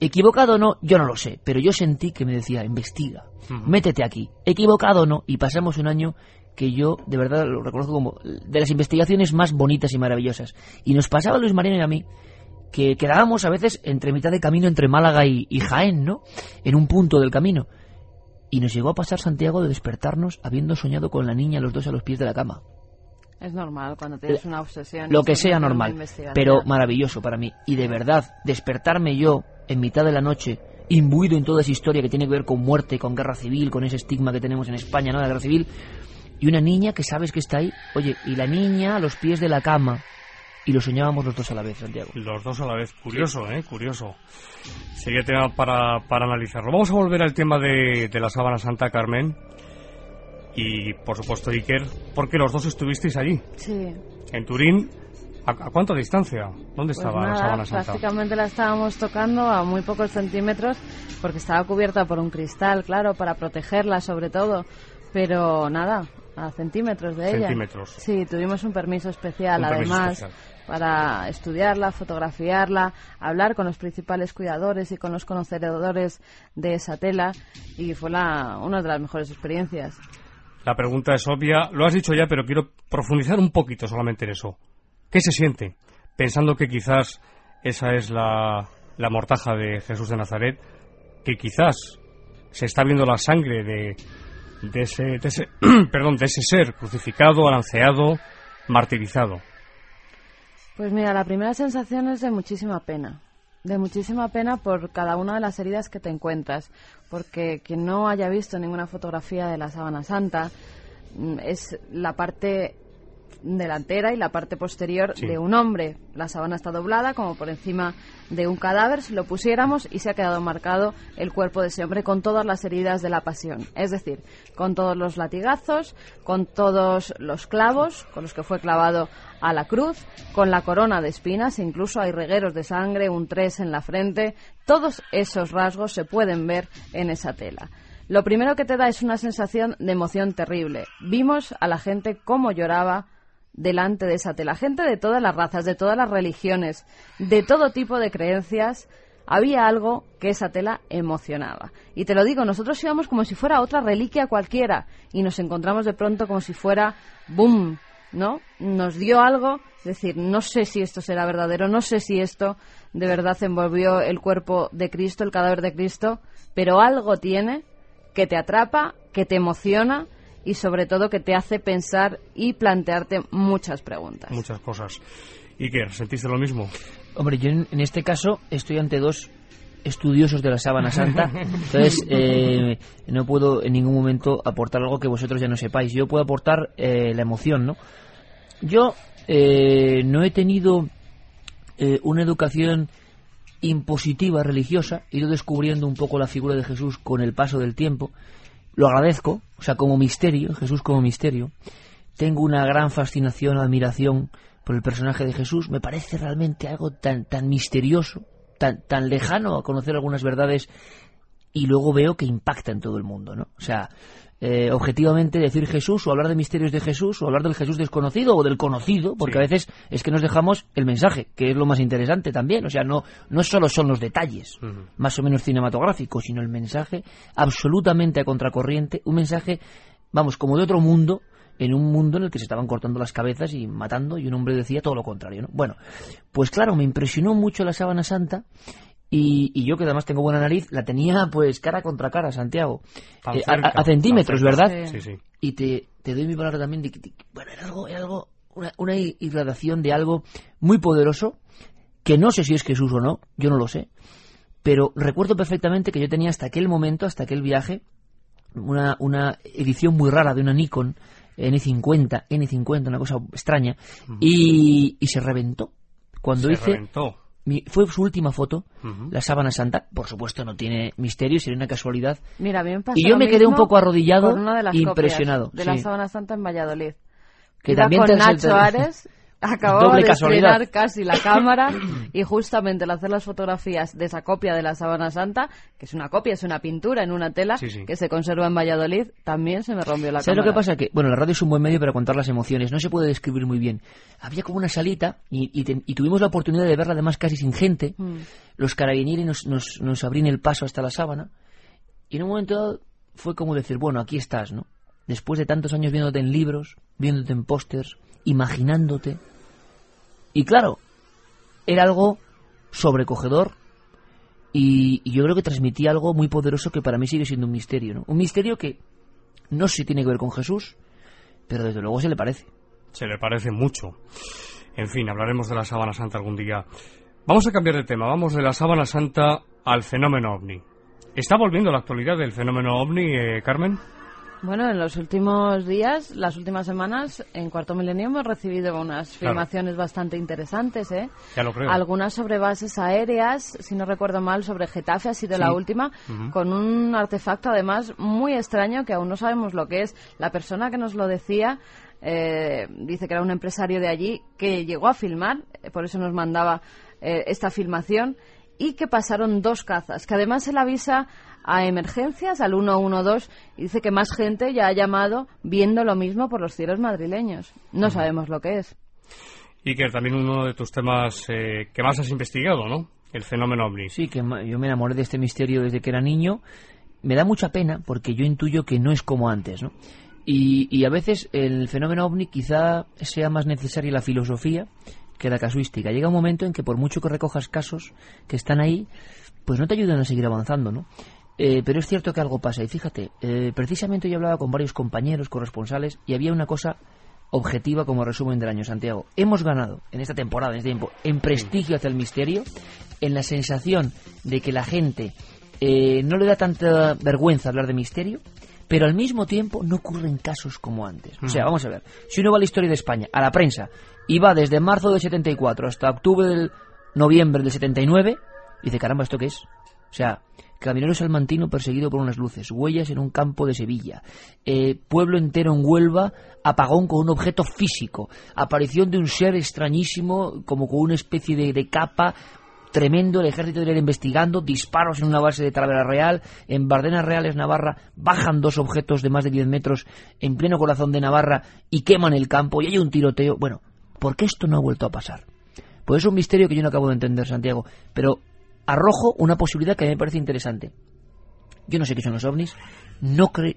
equivocado o no, yo no lo sé, pero yo sentí que me decía, investiga, métete aquí, equivocado o no, y pasamos un año que yo de verdad lo reconozco como de las investigaciones más bonitas y maravillosas. Y nos pasaba Luis Marino y a mí que quedábamos a veces entre mitad de camino entre Málaga y, Jaén, ¿no? En un punto del camino. Y nos llegó a pasar Santiago de despertarnos habiendo soñado con la niña los dos a los pies de la cama. Es normal cuando tienes una obsesión. Lo que sea normal, pero maravilloso para mí. Y de verdad, despertarme yo en mitad de la noche, imbuido en toda esa historia que tiene que ver con muerte, con guerra civil, con ese estigma que tenemos en España, ¿no? La guerra civil. Y una niña que sabes que está ahí, oye, y la niña a los pies de la cama, y lo soñábamos los dos a la vez, Santiago. Los dos a la vez, curioso, ¿eh? Curioso. Sería tema para, para analizarlo. Vamos a volver al tema de, de la sábana Santa Carmen y, por supuesto, Iker, porque los dos estuvisteis allí. Sí. En Turín, ¿a, cuánta distancia? ¿Dónde pues estaba la sábana Santa? Prácticamente la estábamos tocando a muy pocos centímetros porque estaba cubierta por un cristal, claro, para protegerla sobre todo. Pero nada, a centímetros de ella. Centímetros. Sí, tuvimos un permiso especial, además para estudiarla, fotografiarla, hablar con los principales cuidadores y con los conocedores de esa tela y fue la, una de las mejores experiencias. La pregunta es obvia, lo has dicho ya, pero quiero profundizar un poquito solamente en eso. ¿Qué se siente? Pensando que quizás esa es la, la mortaja de Jesús de Nazaret, que quizás se está viendo la sangre de, de ese, de ese perdón, de ese ser crucificado, alanceado, martirizado. Pues mira, la primera sensación es de muchísima pena, de muchísima pena por cada una de las heridas que te encuentras, porque quien no haya visto ninguna fotografía de la sábana santa mm, es la parte delantera y la parte posterior de un hombre. La sábana está doblada como por encima de un cadáver, si lo pusiéramos y se ha quedado marcado el cuerpo de ese hombre con todas las heridas de la pasión. Es decir, con todos los latigazos, con todos los clavos con los que fue clavado a la cruz, con la corona de espinas, incluso hay regueros de sangre, un tres en la frente. Todos esos rasgos se pueden ver en esa tela. Lo primero que te da es una sensación de emoción terrible. Vimos a la gente cómo lloraba delante de esa tela. Gente de todas las razas, de todas las religiones, de todo tipo de creencias. Había algo que esa tela emocionaba. Y te lo digo, nosotros íbamos como si fuera otra reliquia cualquiera y nos encontramos de pronto como si fuera ¡boom! ¿No? Nos dio algo, es decir, no sé si esto será verdadero, no sé si esto de verdad envolvió el cuerpo de Cristo, el cadáver de Cristo, pero algo tiene que te atrapa, que te emociona y sobre todo que te hace pensar y plantearte muchas preguntas. Muchas cosas. ¿Y qué? ¿Sentiste lo mismo? Hombre, yo en, este caso estoy ante dos estudiosos de la sábana santa, entonces eh, no puedo en ningún momento aportar algo que vosotros ya no sepáis. Yo puedo aportar eh, la emoción, ¿no? Yo eh, no he tenido una educación impositiva religiosa, he ido descubriendo un poco la figura de Jesús con el paso del tiempo lo agradezco, o sea, como misterio, Jesús como misterio. Tengo una gran fascinación, admiración por el personaje de Jesús. Me parece realmente algo tan, tan misterioso, tan, tan lejano a conocer algunas verdades y luego veo que impacta en todo el mundo, ¿no? O sea, eh, objetivamente decir Jesús o hablar de misterios de Jesús o hablar del Jesús desconocido o del conocido, porque a veces es que nos dejamos el mensaje, que es lo más interesante también. O sea, no, no solo son los detalles más o menos cinematográficos, sino el mensaje absolutamente a contracorriente, un mensaje, vamos, como de otro mundo, en un mundo en el que se estaban cortando las cabezas y matando, y un hombre decía todo lo contrario. ¿no? Bueno, pues claro, me impresionó mucho la sábana santa y, yo, que además tengo buena nariz, la tenía pues cara contra cara, Santiago. Eh, a, centímetros, ¿verdad? Sí, sí. Y te, doy mi palabra también de que, bueno, era algo, era algo una, una irradiación de algo muy poderoso, que no sé si es Jesús o no, yo no lo sé. Pero recuerdo perfectamente que yo tenía hasta aquel momento, hasta aquel viaje, una, una edición muy rara de una Nikon N50, N50, una cosa extraña, y, y se reventó. Cuando Se hice... reventó. Mi- fue su última foto, la sábana santa. Por supuesto, no tiene misterio, sería una casualidad. Mira, a mí me pasó Y yo lo me quedé un poco arrodillado, una de las impresionado, de la. Sábana Santa en Valladolid. Que Iba también con te- Nacho Ares, acababa Doble de casualidad. estrenar casi la cámara y justamente al hacer las fotografías de esa copia de la Sábana Santa, que es una copia, es una pintura en una tela Sí, sí. que se conserva en Valladolid, también se me rompió la ¿Sabes lo que pasa? Que, bueno, la radio es un buen medio para contar las emociones, no se puede describir muy bien. Había como una salita y, y te- y tuvimos la oportunidad de verla además casi sin gente. Mm. Los carabinieri nos, nos, nos abrían el paso hasta la sábana y en un momento dado fue como decir, bueno, aquí estás, ¿no? Después de tantos años viéndote en libros, viéndote en pósters, imaginándote. Y claro, era algo sobrecogedor y, y yo creo que transmitía algo muy poderoso que para mí sigue siendo un misterio, ¿no? Un misterio que no sé si tiene que ver con Jesús, pero desde luego se le parece. Se le parece mucho. En fin, hablaremos de la sábana santa algún día. Vamos a cambiar de tema. Vamos de la sábana santa al fenómeno ovni. ¿Está volviendo la actualidad del fenómeno ovni, eh, Carmen? Bueno, en los últimos días, las últimas semanas, en Cuarto Milenio hemos recibido unas Claro. filmaciones bastante interesantes, ¿eh? Ya lo creo. Algunas sobre bases aéreas, si no recuerdo mal, sobre Getafe ha sido Sí. la última, con un artefacto además muy extraño que aún no sabemos lo que es. La persona que nos lo decía eh, dice que era un empresario de allí que llegó a filmar, eh, por eso nos mandaba eh, esta filmación, y que pasaron dos cazas, que además él avisa a emergencias, al 112, y dice que más gente ya ha llamado viendo lo mismo por los cielos madrileños. No sabemos lo que es. Y que también uno de tus temas eh, que más has investigado, ¿no? El fenómeno ovni. Sí, que yo me enamoré de este misterio desde que era niño. Me da mucha pena porque yo intuyo que no es como antes, ¿no? Y, y a veces el fenómeno ovni quizá sea más necesaria la filosofía que la casuística. Llega un momento en que por mucho que recojas casos que están ahí, pues no te ayudan a seguir avanzando, ¿no? Eh, pero es cierto que algo pasa. Y fíjate, eh, precisamente yo hablaba con varios compañeros, corresponsales, y había una cosa objetiva como resumen del año, Santiago. Hemos ganado en esta temporada, en este tiempo, en prestigio hacia el misterio, en la sensación de que la gente eh, no le da tanta vergüenza hablar de misterio, pero al mismo tiempo no ocurren casos como antes. O sea, vamos a ver, si uno va a la historia de España, a la prensa, y va desde marzo del 74 hasta octubre del noviembre del 79, dice, caramba, ¿esto qué es? O sea, Caminero salmantino perseguido por unas luces, huellas en un campo de Sevilla, eh, pueblo entero en Huelva, apagón con un objeto físico, aparición de un ser extrañísimo, como con una especie de, de capa, tremendo, el ejército de ir investigando, disparos en una base de Talavera Real, en Bardenas Reales, Navarra, bajan dos objetos de más de 10 metros en pleno corazón de Navarra y queman el campo y hay un tiroteo. Bueno, ¿por qué esto no ha vuelto a pasar? Pues es un misterio que yo no acabo de entender, Santiago, pero arrojo una posibilidad que a mí me parece interesante. Yo no sé qué son los ovnis, no creo,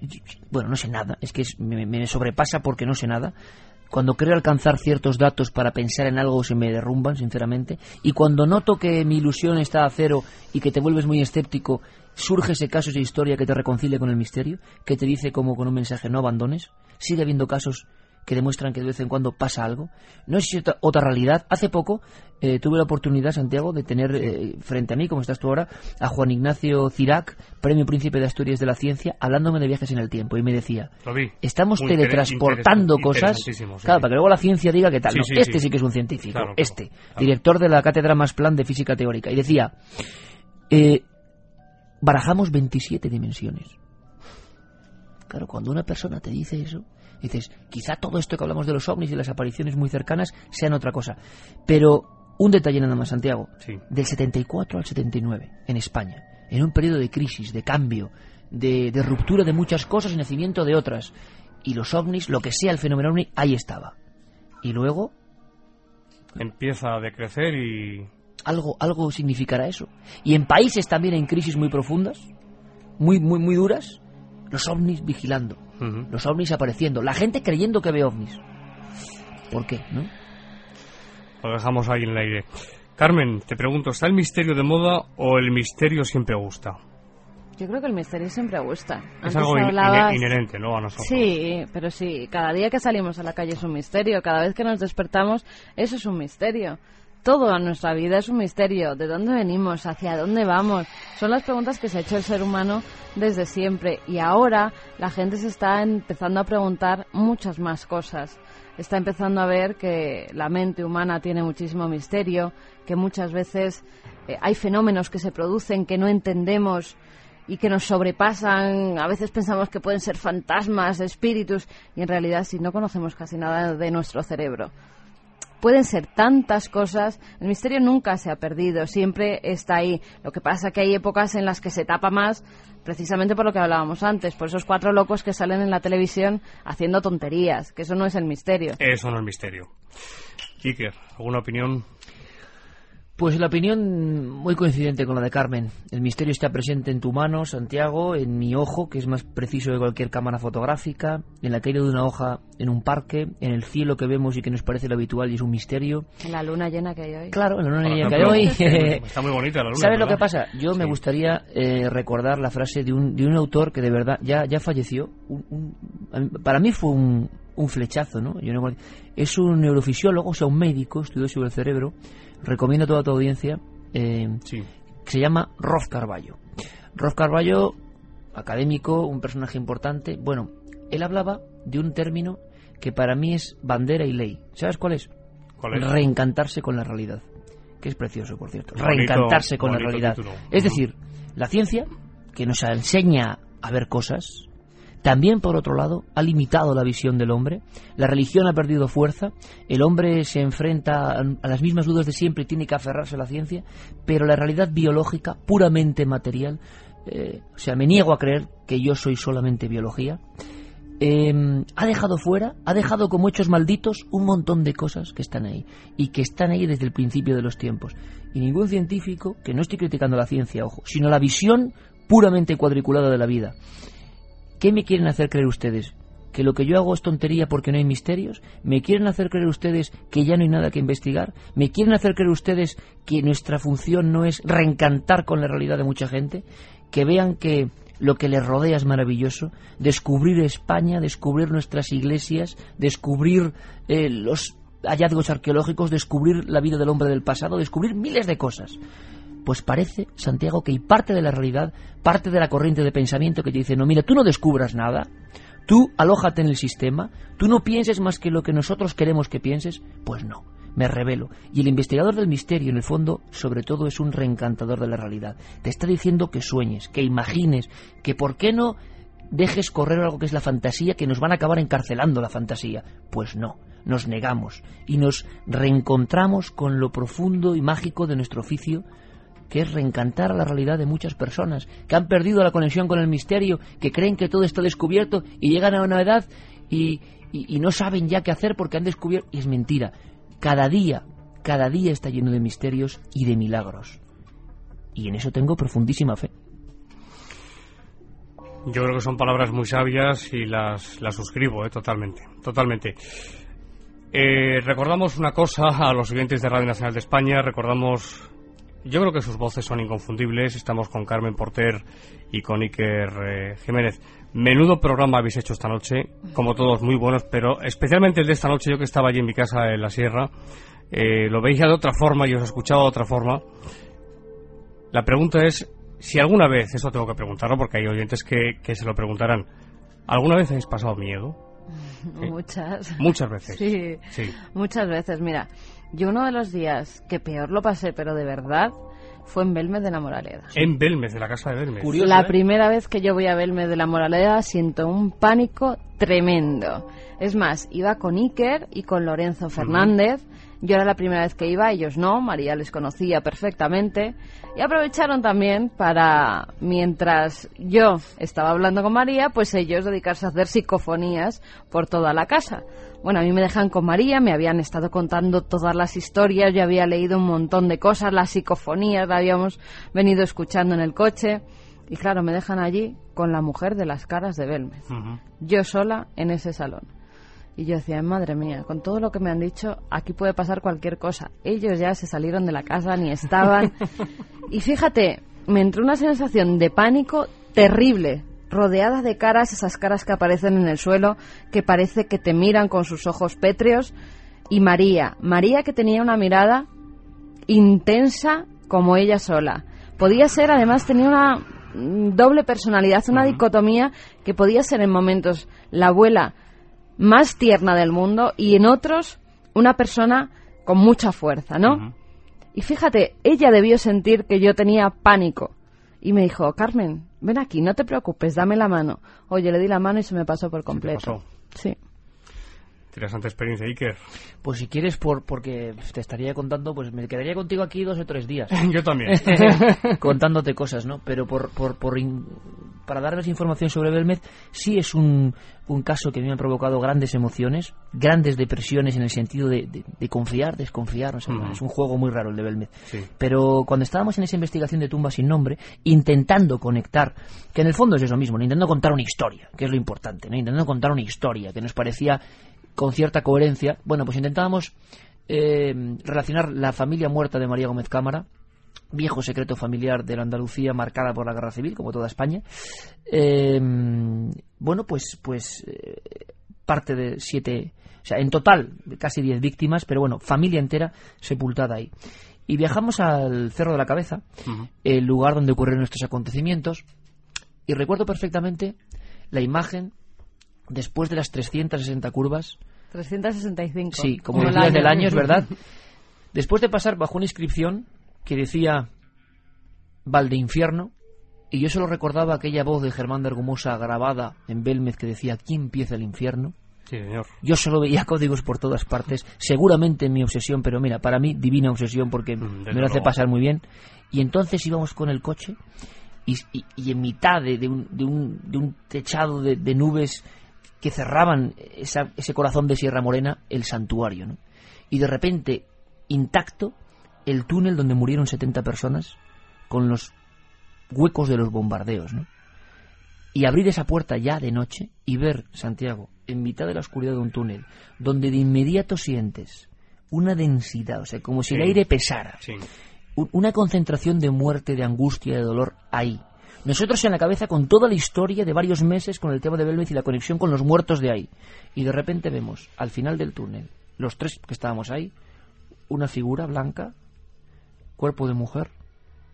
bueno, no sé nada, es que me, me sobrepasa porque no sé nada. Cuando creo alcanzar ciertos datos para pensar en algo se me derrumban, sinceramente. Y cuando noto que mi ilusión está a cero y que te vuelves muy escéptico, surge ese caso, esa historia que te reconcilia con el misterio, que te dice como con un mensaje no abandones. Sigue habiendo casos que demuestran que de vez en cuando pasa algo. No es otra, otra realidad. Hace poco eh, tuve la oportunidad, Santiago, de tener eh, frente a mí, como estás tú ahora, a Juan Ignacio Cirac, Premio Príncipe de Asturias de la Ciencia, hablándome de viajes en el tiempo. Y me decía, estamos Muy teletransportando cosas. sí, Claro, sí. para que luego la ciencia diga que tal. Sí, No, sí, este sí. que es un científico. Claro, este, claro. director de la Cátedra Más Plan de Física Teórica. Y decía, eh, barajamos 27 dimensiones. Claro, cuando una persona te dice eso, dices, quizá todo esto que hablamos de los ovnis y las apariciones muy cercanas sean otra cosa. Pero un detalle nada más, Santiago. Sí. Del 74 al 79, en España, en un periodo de crisis, de cambio, de, de ruptura de muchas cosas y nacimiento de otras. Y los ovnis, lo que sea el fenómeno ovni, ahí estaba. Y luego, Empieza a decrecer y... algo, algo significará eso. Y en países también en crisis muy profundas, muy, muy, muy duras, los ovnis vigilando, Ujú. los ovnis apareciendo, la gente creyendo que ve ovnis. ¿Por qué? ¿No? Lo dejamos ahí en el aire. Carmen, te pregunto, ¿está el misterio de moda o el misterio siempre gusta? Yo creo que el misterio siempre gusta. Es algo hablabas- inherente, ¿no? A nosotros. Sí, pero sí, cada día que salimos a la calle es un misterio, cada vez que nos despertamos eso es un misterio. Todo en nuestra vida es un misterio. ¿De dónde venimos? ¿Hacia dónde vamos? Son las preguntas que se ha hecho el ser humano desde siempre. Y ahora la gente se está empezando a preguntar muchas más cosas. Está empezando a ver que la mente humana tiene muchísimo misterio, que muchas veces eh, hay fenómenos que se producen que no entendemos y que nos sobrepasan. A veces pensamos que pueden ser fantasmas, espíritus, y en realidad si no conocemos casi nada de nuestro cerebro. Pueden ser tantas cosas, el misterio nunca se ha perdido, siempre está ahí. Lo que pasa que hay épocas en las que se tapa más, precisamente por lo que hablábamos antes, por esos cuatro locos que salen en la televisión haciendo tonterías, que eso no es el misterio. Eso no es el misterio. Iker, ¿alguna opinión? Pues la opinión muy coincidente con la de Carmen. El misterio está presente en tu mano, Santiago, en mi ojo, que es más preciso que cualquier cámara fotográfica, en la caída de una hoja en un parque, en el cielo que vemos y que nos parece lo habitual y es un misterio. En la luna llena que hay hoy. Claro, en la luna llena que hay hoy. Está muy bonita la luna. ¿Sabes lo que pasa? Yo me gustaría eh, recordar la frase de un, de un autor que de verdad ya, ya falleció. para mí fue un, un flechazo, ¿no? Yo no, es un neurofisiólogo, o sea, un médico, estudió sobre el cerebro recomiendo a toda tu audiencia, eh, que se llama Roz Carballo. Roz Carballo, académico, un personaje importante. Bueno, él hablaba de un término que para mí es bandera y ley. ¿Sabes cuál es? Reencantarse con la realidad. Que es precioso, por cierto. Reencantarse con la realidad. Es decir, la ciencia, que nos enseña a ver cosas, también, por otro lado, ha limitado la visión del hombre, la religión ha perdido fuerza, el hombre se enfrenta a las mismas dudas de siempre y tiene que aferrarse a la ciencia, pero la realidad biológica, puramente material, eh, o sea, me niego a creer que yo soy solamente biología, em, ha dejado fuera, ha dejado como hechos malditos un montón de cosas que están ahí y que están ahí desde el principio de los tiempos. Y ningún científico, que no estoy criticando la ciencia, ojo, sino la visión puramente cuadriculada de la vida, ¿Qué me quieren hacer creer ustedes? ¿Que lo que yo hago es tontería porque no hay misterios? ¿Me quieren hacer creer ustedes que ya no hay nada que investigar? ¿Me quieren hacer creer ustedes que nuestra función no es reencantar con la realidad de mucha gente? ¿Que vean que lo que les rodea es maravilloso? Descubrir España, descubrir nuestras iglesias, descubrir eh, los hallazgos arqueológicos, descubrir la vida del hombre del pasado, descubrir miles de cosas. Pues parece, Santiago, que hay parte de la realidad, parte de la corriente de pensamiento que te dice, no, mira, tú no descubras nada, tú alójate en el sistema, tú no pienses más que lo que nosotros queremos que pienses, pues no, me revelo. Y el investigador del misterio, en el fondo, sobre todo es un reencantador de la realidad. Te está diciendo que sueñes, que imagines, que por qué no dejes correr algo que es la fantasía, que nos van a acabar encarcelando la fantasía. Pues no, nos negamos y nos reencontramos con lo profundo y mágico de nuestro oficio que es reencantar a la realidad de muchas personas que han perdido la conexión con el misterio, que creen que todo está descubierto y llegan a una edad y, no saben ya qué hacer porque han descubierto. Y es mentira. Cada día, cada día está lleno de misterios y de milagros. Y en eso tengo profundísima fe. Yo creo que son palabras muy sabias y las, las suscribo ¿eh? totalmente. Totalmente. Eh, recordamos una cosa a los oyentes de Radio Nacional de España, recordamos yo creo que sus voces son inconfundibles. Estamos con Carmen Porter y con Iker eh, Jiménez. Menudo programa habéis hecho esta noche, como todos muy buenos, pero especialmente el de esta noche, yo que estaba allí en mi casa en la sierra, eh, lo veía de otra forma y os escuchaba de otra forma. La pregunta es si alguna vez, eso tengo que preguntarlo porque hay oyentes que, que se lo preguntarán, ¿alguna vez habéis pasado miedo? Muchas. Muchas veces. Sí, sí, muchas veces. Mira, yo uno de los días que peor lo pasé, pero de verdad, fue en Belmes de la Moraleda. En Belmes, de la casa de Belmes. la ¿eh? primera vez que yo voy a Belmes de la Moraleda siento un pánico tremendo. Es más, iba con Iker y con Lorenzo Fernández. Yo era la primera vez que iba, ellos no, María les conocía perfectamente. Y aprovecharon también para, mientras yo estaba hablando con María, pues ellos dedicarse a hacer psicofonías por toda la casa. Bueno, a mí me dejan con María, me habían estado contando todas las historias, yo había leído un montón de cosas, las psicofonías la habíamos venido escuchando en el coche. Y claro, me dejan allí con la mujer de las caras de Belmez. Yo sola en ese salón. Y yo decía, madre mía, con todo lo que me han dicho, aquí puede pasar cualquier cosa. Ellos ya se salieron de la casa, ni estaban. y fíjate, me entró una sensación de pánico terrible, rodeada de caras, esas caras que aparecen en el suelo, que parece que te miran con sus ojos pétreos. Y María, María que tenía una mirada intensa como ella sola. Podía ser, además, tenía una doble personalidad, una dicotomía que podía ser en momentos la abuela más tierna del mundo y en otros una persona con mucha fuerza, ¿no? Y fíjate, ella debió sentir que yo tenía pánico. Y me dijo, Carmen, ven aquí, no te preocupes, dame la mano. Oye, le di la mano y se me pasó por completo. Sí. Interesante experiencia, Iker. Pues si quieres, por, porque te estaría contando, pues me quedaría contigo aquí dos o tres días. Yo también. Contándote cosas, ¿no? Pero por, por, por para darles información sobre Belmez, sí es un, un, caso que a mí me ha provocado grandes emociones, grandes depresiones en el sentido de, de, confiar, desconfiar. Es un juego muy raro el de Belmez. Pero cuando estábamos en esa investigación de tumba sin nombre, intentando conectar, que en el fondo es eso mismo, intentando contar una historia, que es lo importante, ¿no? intentando contar una historia que nos parecía con cierta coherencia. Bueno, pues intentábamos eh, relacionar la familia muerta de María Gómez Cámara, viejo secreto familiar de la Andalucía marcada por la guerra civil, como toda España. Eh, bueno, pues, pues eh, parte de siete, o sea, en total casi diez víctimas, pero bueno, familia entera sepultada ahí. Y viajamos al Cerro de la Cabeza, el lugar donde ocurrieron estos acontecimientos, y recuerdo perfectamente la imagen después de las 360 curvas. 365. Sí, como el del año, es verdad. Después de pasar bajo una inscripción que decía Valde Infierno, y yo solo recordaba aquella voz de Germán de Argumosa grabada en Belmez que decía, aquí empieza el infierno. Sí, señor. Yo solo veía códigos por todas partes, seguramente mi obsesión, pero mira, para mí divina obsesión porque mm, me lo hace pasar muy bien. Y entonces íbamos con el coche y, en mitad de, un, de, un, de, un, techado de, de nubes que cerraban ese corazón de Sierra Morena, el santuario. ¿no? Y de repente, intacto, el túnel donde murieron 70 personas con los huecos de los bombardeos. ¿no? Y abrir esa puerta ya de noche y ver Santiago en mitad de la oscuridad de un túnel, donde de inmediato sientes una densidad, o sea, como si el aire pesara. Una concentración de muerte, de angustia, de dolor ahí. Nosotros en la cabeza con toda la historia de varios meses con el tema de Belmez y la conexión con los muertos de ahí. Y de repente vemos, al final del túnel, los tres que estábamos ahí, una figura blanca, cuerpo de mujer,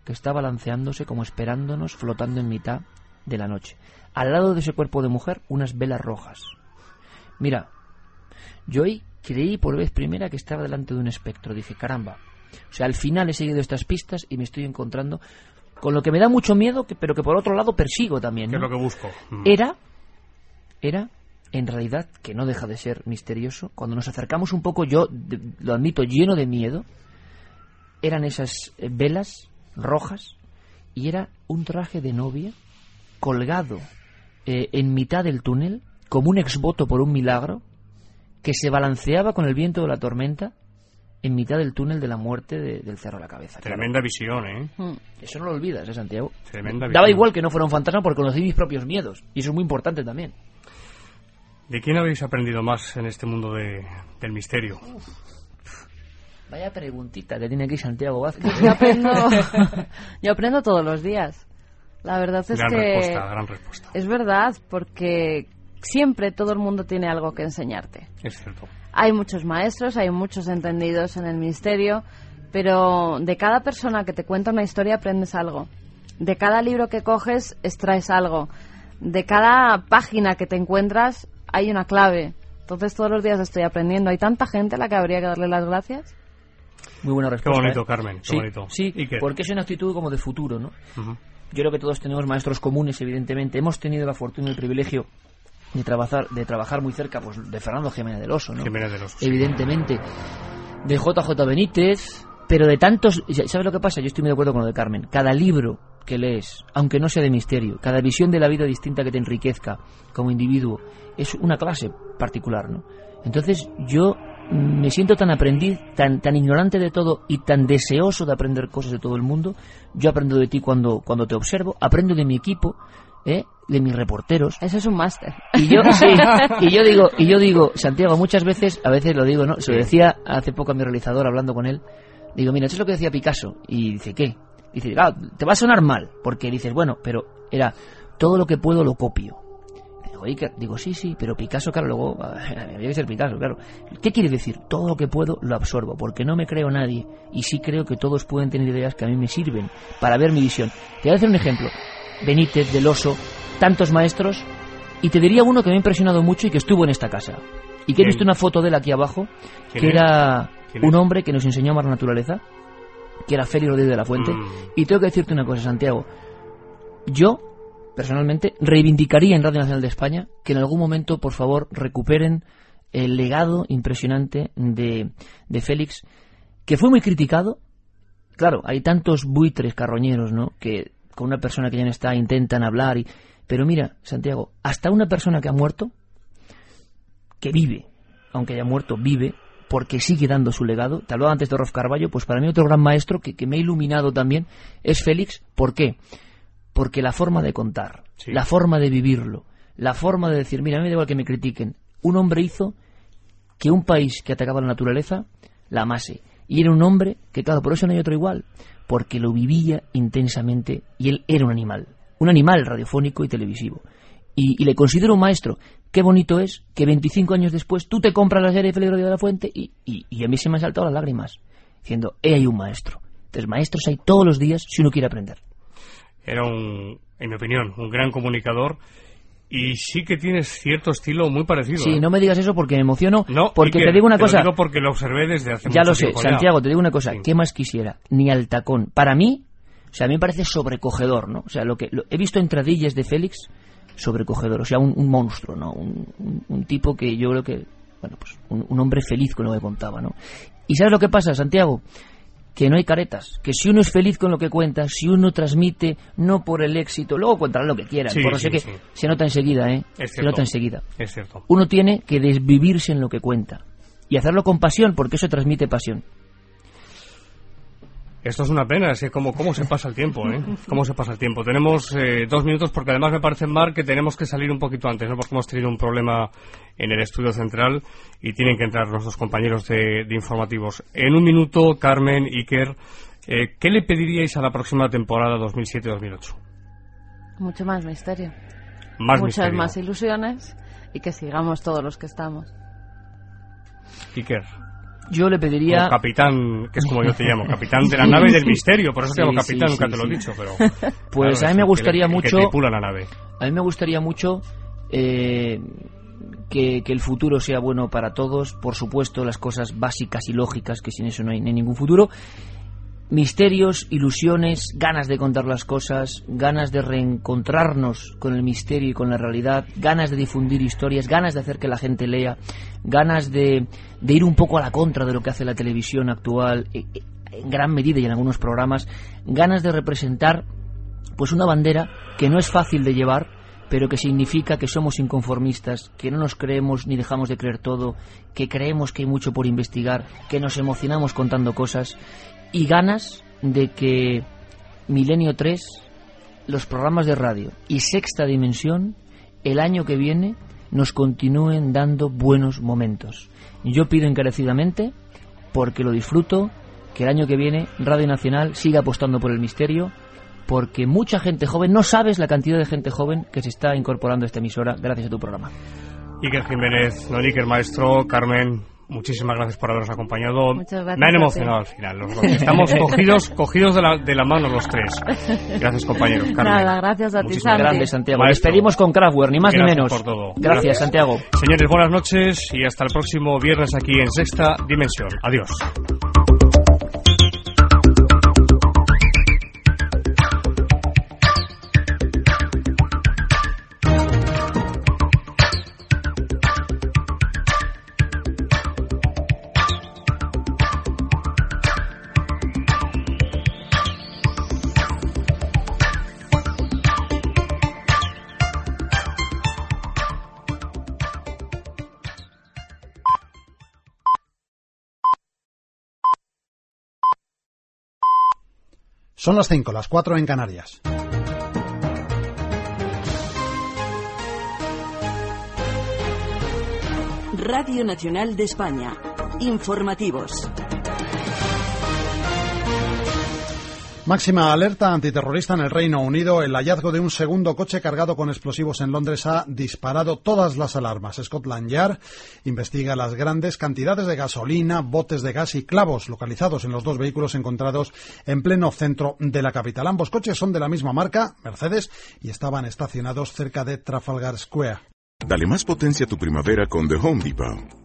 que está balanceándose como esperándonos, flotando en mitad de la noche. Al lado de ese cuerpo de mujer, unas velas rojas. Mira, yo hoy creí por vez primera que estaba delante de un espectro. Dije, caramba. O sea, al final he seguido estas pistas y me estoy encontrando con lo que me da mucho miedo, pero que por otro lado persigo también. ¿Qué es lo que busco? Mm. Era, era, en realidad, que no deja de ser misterioso, cuando nos acercamos un poco, yo lo admito, lleno de miedo, eran esas eh, velas rojas y era un traje de novia colgado eh, en mitad del túnel, como un exvoto por un milagro, que se balanceaba con el viento de la tormenta en mitad del túnel de la muerte del Cerro de la Cabeza. Tremenda visión, ¿eh? Hmm. Eso no lo olvidas, ¿eh, Santiago? Tremenda Daba igual que no fuera un fantasma porque conocí mis propios miedos. Y eso es muy importante también. ¿De quién habéis aprendido más en este mundo del misterio? Vaya preguntita que tiene aquí Santiago Vázquez. Yo aprendo, yo aprendo todos los días. La verdad es gran que... Respuesta, gran respuesta. Es verdad, porque siempre todo el mundo tiene algo que enseñarte. Es cierto. Hay muchos maestros, hay muchos entendidos en el misterio, pero de cada persona que te cuenta una historia aprendes algo. De cada libro que coges extraes algo. De cada página que te encuentras hay una clave. Entonces todos los días estoy aprendiendo. Hay tanta gente a la que habría que darle las gracias. Muy buena respuesta. Qué bonito, ¿eh? Carmen. Qué sí, bonito. Sí, porque es una actitud como de futuro, ¿no? Yo creo que todos tenemos maestros comunes, evidentemente. Hemos tenido la fortuna y el privilegio de trabajar, de trabajar muy cerca pues, de Fernando Jiménez del Oso, ¿no? Jiménez del Oso. Evidentemente. De JJ Benítez, pero de tantos... ¿Sabes lo que pasa? Yo estoy muy de acuerdo con lo de Carmen. Cada libro que lees, aunque no sea de misterio, cada visión de la vida distinta que te enriquezca como individuo, es una clase particular, ¿no? Entonces yo me siento tan aprendiz, tan, tan ignorante de todo y tan deseoso de aprender cosas de todo el mundo. Yo aprendo de ti cuando, cuando te observo, aprendo de mi equipo, ¿eh? De mis reporteros. Eso es un máster. Y yo, y yo digo, y yo digo, Santiago, muchas veces, a veces lo digo, ¿no? Se lo decía hace poco a mi realizador hablando con él. Digo, mira, eso es lo que decía Picasso. Y dice, ¿qué? Dice, te va a sonar mal, porque dices, bueno, pero era, todo lo que puedo lo copio. Iker. Digo, sí, sí, pero Picasso, claro, luego había que ser Picasso, claro. ¿Qué quiere decir? Todo lo que puedo lo absorbo, porque no me creo nadie y sí creo que todos pueden tener ideas que a mí me sirven para ver mi visión. Te voy a hacer un ejemplo. Benítez, Del Oso, tantos maestros, y te diría uno que me ha impresionado mucho y que estuvo en esta casa. Y que he visto una foto de él aquí abajo, que era un hombre que nos enseñó más naturaleza, que era Félix Rodríguez de la Fuente. Mm. Y tengo que decirte una cosa, Santiago. Yo, personalmente, reivindicaría en Radio Nacional de España que en algún momento, por favor, recuperen el legado impresionante de, de Félix, que fue muy criticado. Claro, hay tantos buitres carroñeros, ¿no? Que con una persona que ya no está intentan hablar. Y... Pero mira, Santiago, hasta una persona que ha muerto, que vive, aunque haya muerto, vive, porque sigue dando su legado. Te hablaba antes de Rolf Carballo, pues para mí otro gran maestro que, que me ha iluminado también es Félix. ¿Por qué? Porque la forma de contar, Sí. la forma de vivirlo, la forma de decir, mira, a mí me da igual que me critiquen. Un hombre hizo que un país que atacaba la naturaleza la amase. Y era un hombre que, claro, por eso no hay otro igual, porque lo vivía intensamente y él era un animal, un animal radiofónico y televisivo. Y, y le considero un maestro. Qué bonito es que 25 años después tú te compras la serie Rodríguez de la Fuente y, y- y a mí se me han saltado las lágrimas, diciendo, he hay un maestro. Entonces, maestros hay todos los días si uno quiere aprender. Era un, en mi opinión, un gran comunicador y sí que tienes cierto estilo muy parecido. Sí, ¿eh? no me digas eso porque me emociono, No, porque te digo una lo cosa. digo porque lo observé desde hace Ya mucho lo sé, tiempo ya. Santiago, te digo una cosa, Sí. ¿qué más quisiera? Ni al tacón. Para mí, sea, a mí me parece sobrecogedor, ¿no? O sea, lo que lo- he visto entradillas de Félix, sobrecogedor, o sea, un, un monstruo, ¿no? Un, un- un tipo que yo creo que, bueno, pues un, un hombre feliz con lo que contaba, ¿no? ¿Y sabes lo que pasa, Santiago? Que no hay caretas, que si uno es feliz con lo que cuenta, si uno transmite no por el éxito, luego contarán lo que quieran, Sí, por no sí, sé se nota enseguida, ¿eh? Es se nota enseguida Es cierto. uno tiene que desvivirse en lo que cuenta y hacerlo con pasión porque eso transmite pasión. Esto es una pena, es que cómo, cómo se pasa el tiempo, ¿eh? Cómo se pasa el tiempo. Tenemos eh, dos minutos porque además me parece, Mar, que tenemos que salir un poquito antes, ¿no? Porque hemos tenido un problema en el estudio central y tienen que entrar nuestros compañeros de, de informativos. En un minuto, Carmen, Iker, eh, ¿qué le pediríais a la próxima temporada 2007-2008? Mucho más misterio. Más Muchas misterio. más ilusiones y que sigamos todos los que estamos. Iker, Yo le pediría... capitán, que es como yo te llamo, capitán de la nave del misterio, por eso te llamo capitán, nunca te lo he dicho, pero... Pues claro, a mí me el gustaría el que mucho... la nave. A mí me gustaría mucho eh, que, que el futuro sea bueno para todos. Por supuesto, las cosas básicas y lógicas, que sin eso no hay, no hay ningún futuro. Misterios, ilusiones, ganas de contar las cosas, ganas de reencontrarnos con el misterio y con la realidad, ganas de difundir historias, ganas de hacer que la gente lea, ganas de, ir un poco a la contra de lo que hace la televisión actual, eh, eh, en gran medida y en algunos programas, ganas de representar pues una bandera que no es fácil de llevar, pero que significa que somos inconformistas, que no nos creemos ni dejamos de creer todo, que creemos que hay mucho por investigar, que nos emocionamos contando cosas y ganas de que Milenio 3, los programas de radio y Sexta Dimensión, el año que viene nos continúen dando buenos momentos. Yo pido encarecidamente, porque lo disfruto, que el año que viene Radio Nacional siga apostando por el misterio, porque mucha gente joven, no sabes la cantidad de gente joven que se está incorporando a esta emisora gracias a tu programa. Iker Jiménez, don Iker Maestro, Carmen, muchísimas gracias por habernos acompañado. Me han emocionado al final. Los dos. Estamos cogidos, cogidos de la, de la mano los tres. Gracias, compañeros. Carmen. Nada, gracias a ti, Santi. Grande Santiago. Maestro. Despedimos con Kraftwerk, ni más ni Gracias menos. por todo. Gracias, Gracias. Santiago. Señores, buenas noches y hasta el próximo viernes aquí en Sexta Dimensión. Adiós. Son las 5, las 4 en Canarias. Radio Nacional de España. Informativos. Máxima alerta antiterrorista en el Reino Unido. El hallazgo de un segundo coche cargado con explosivos en Londres ha disparado todas las alarmas. Scotland Yard investiga las grandes cantidades de gasolina, botes de gas y clavos localizados en los dos vehículos encontrados en pleno centro de la capital. Ambos coches son de la misma marca, Mercedes, y estaban estacionados cerca de Trafalgar Square. Dale más potencia a tu primavera con The Home Depot.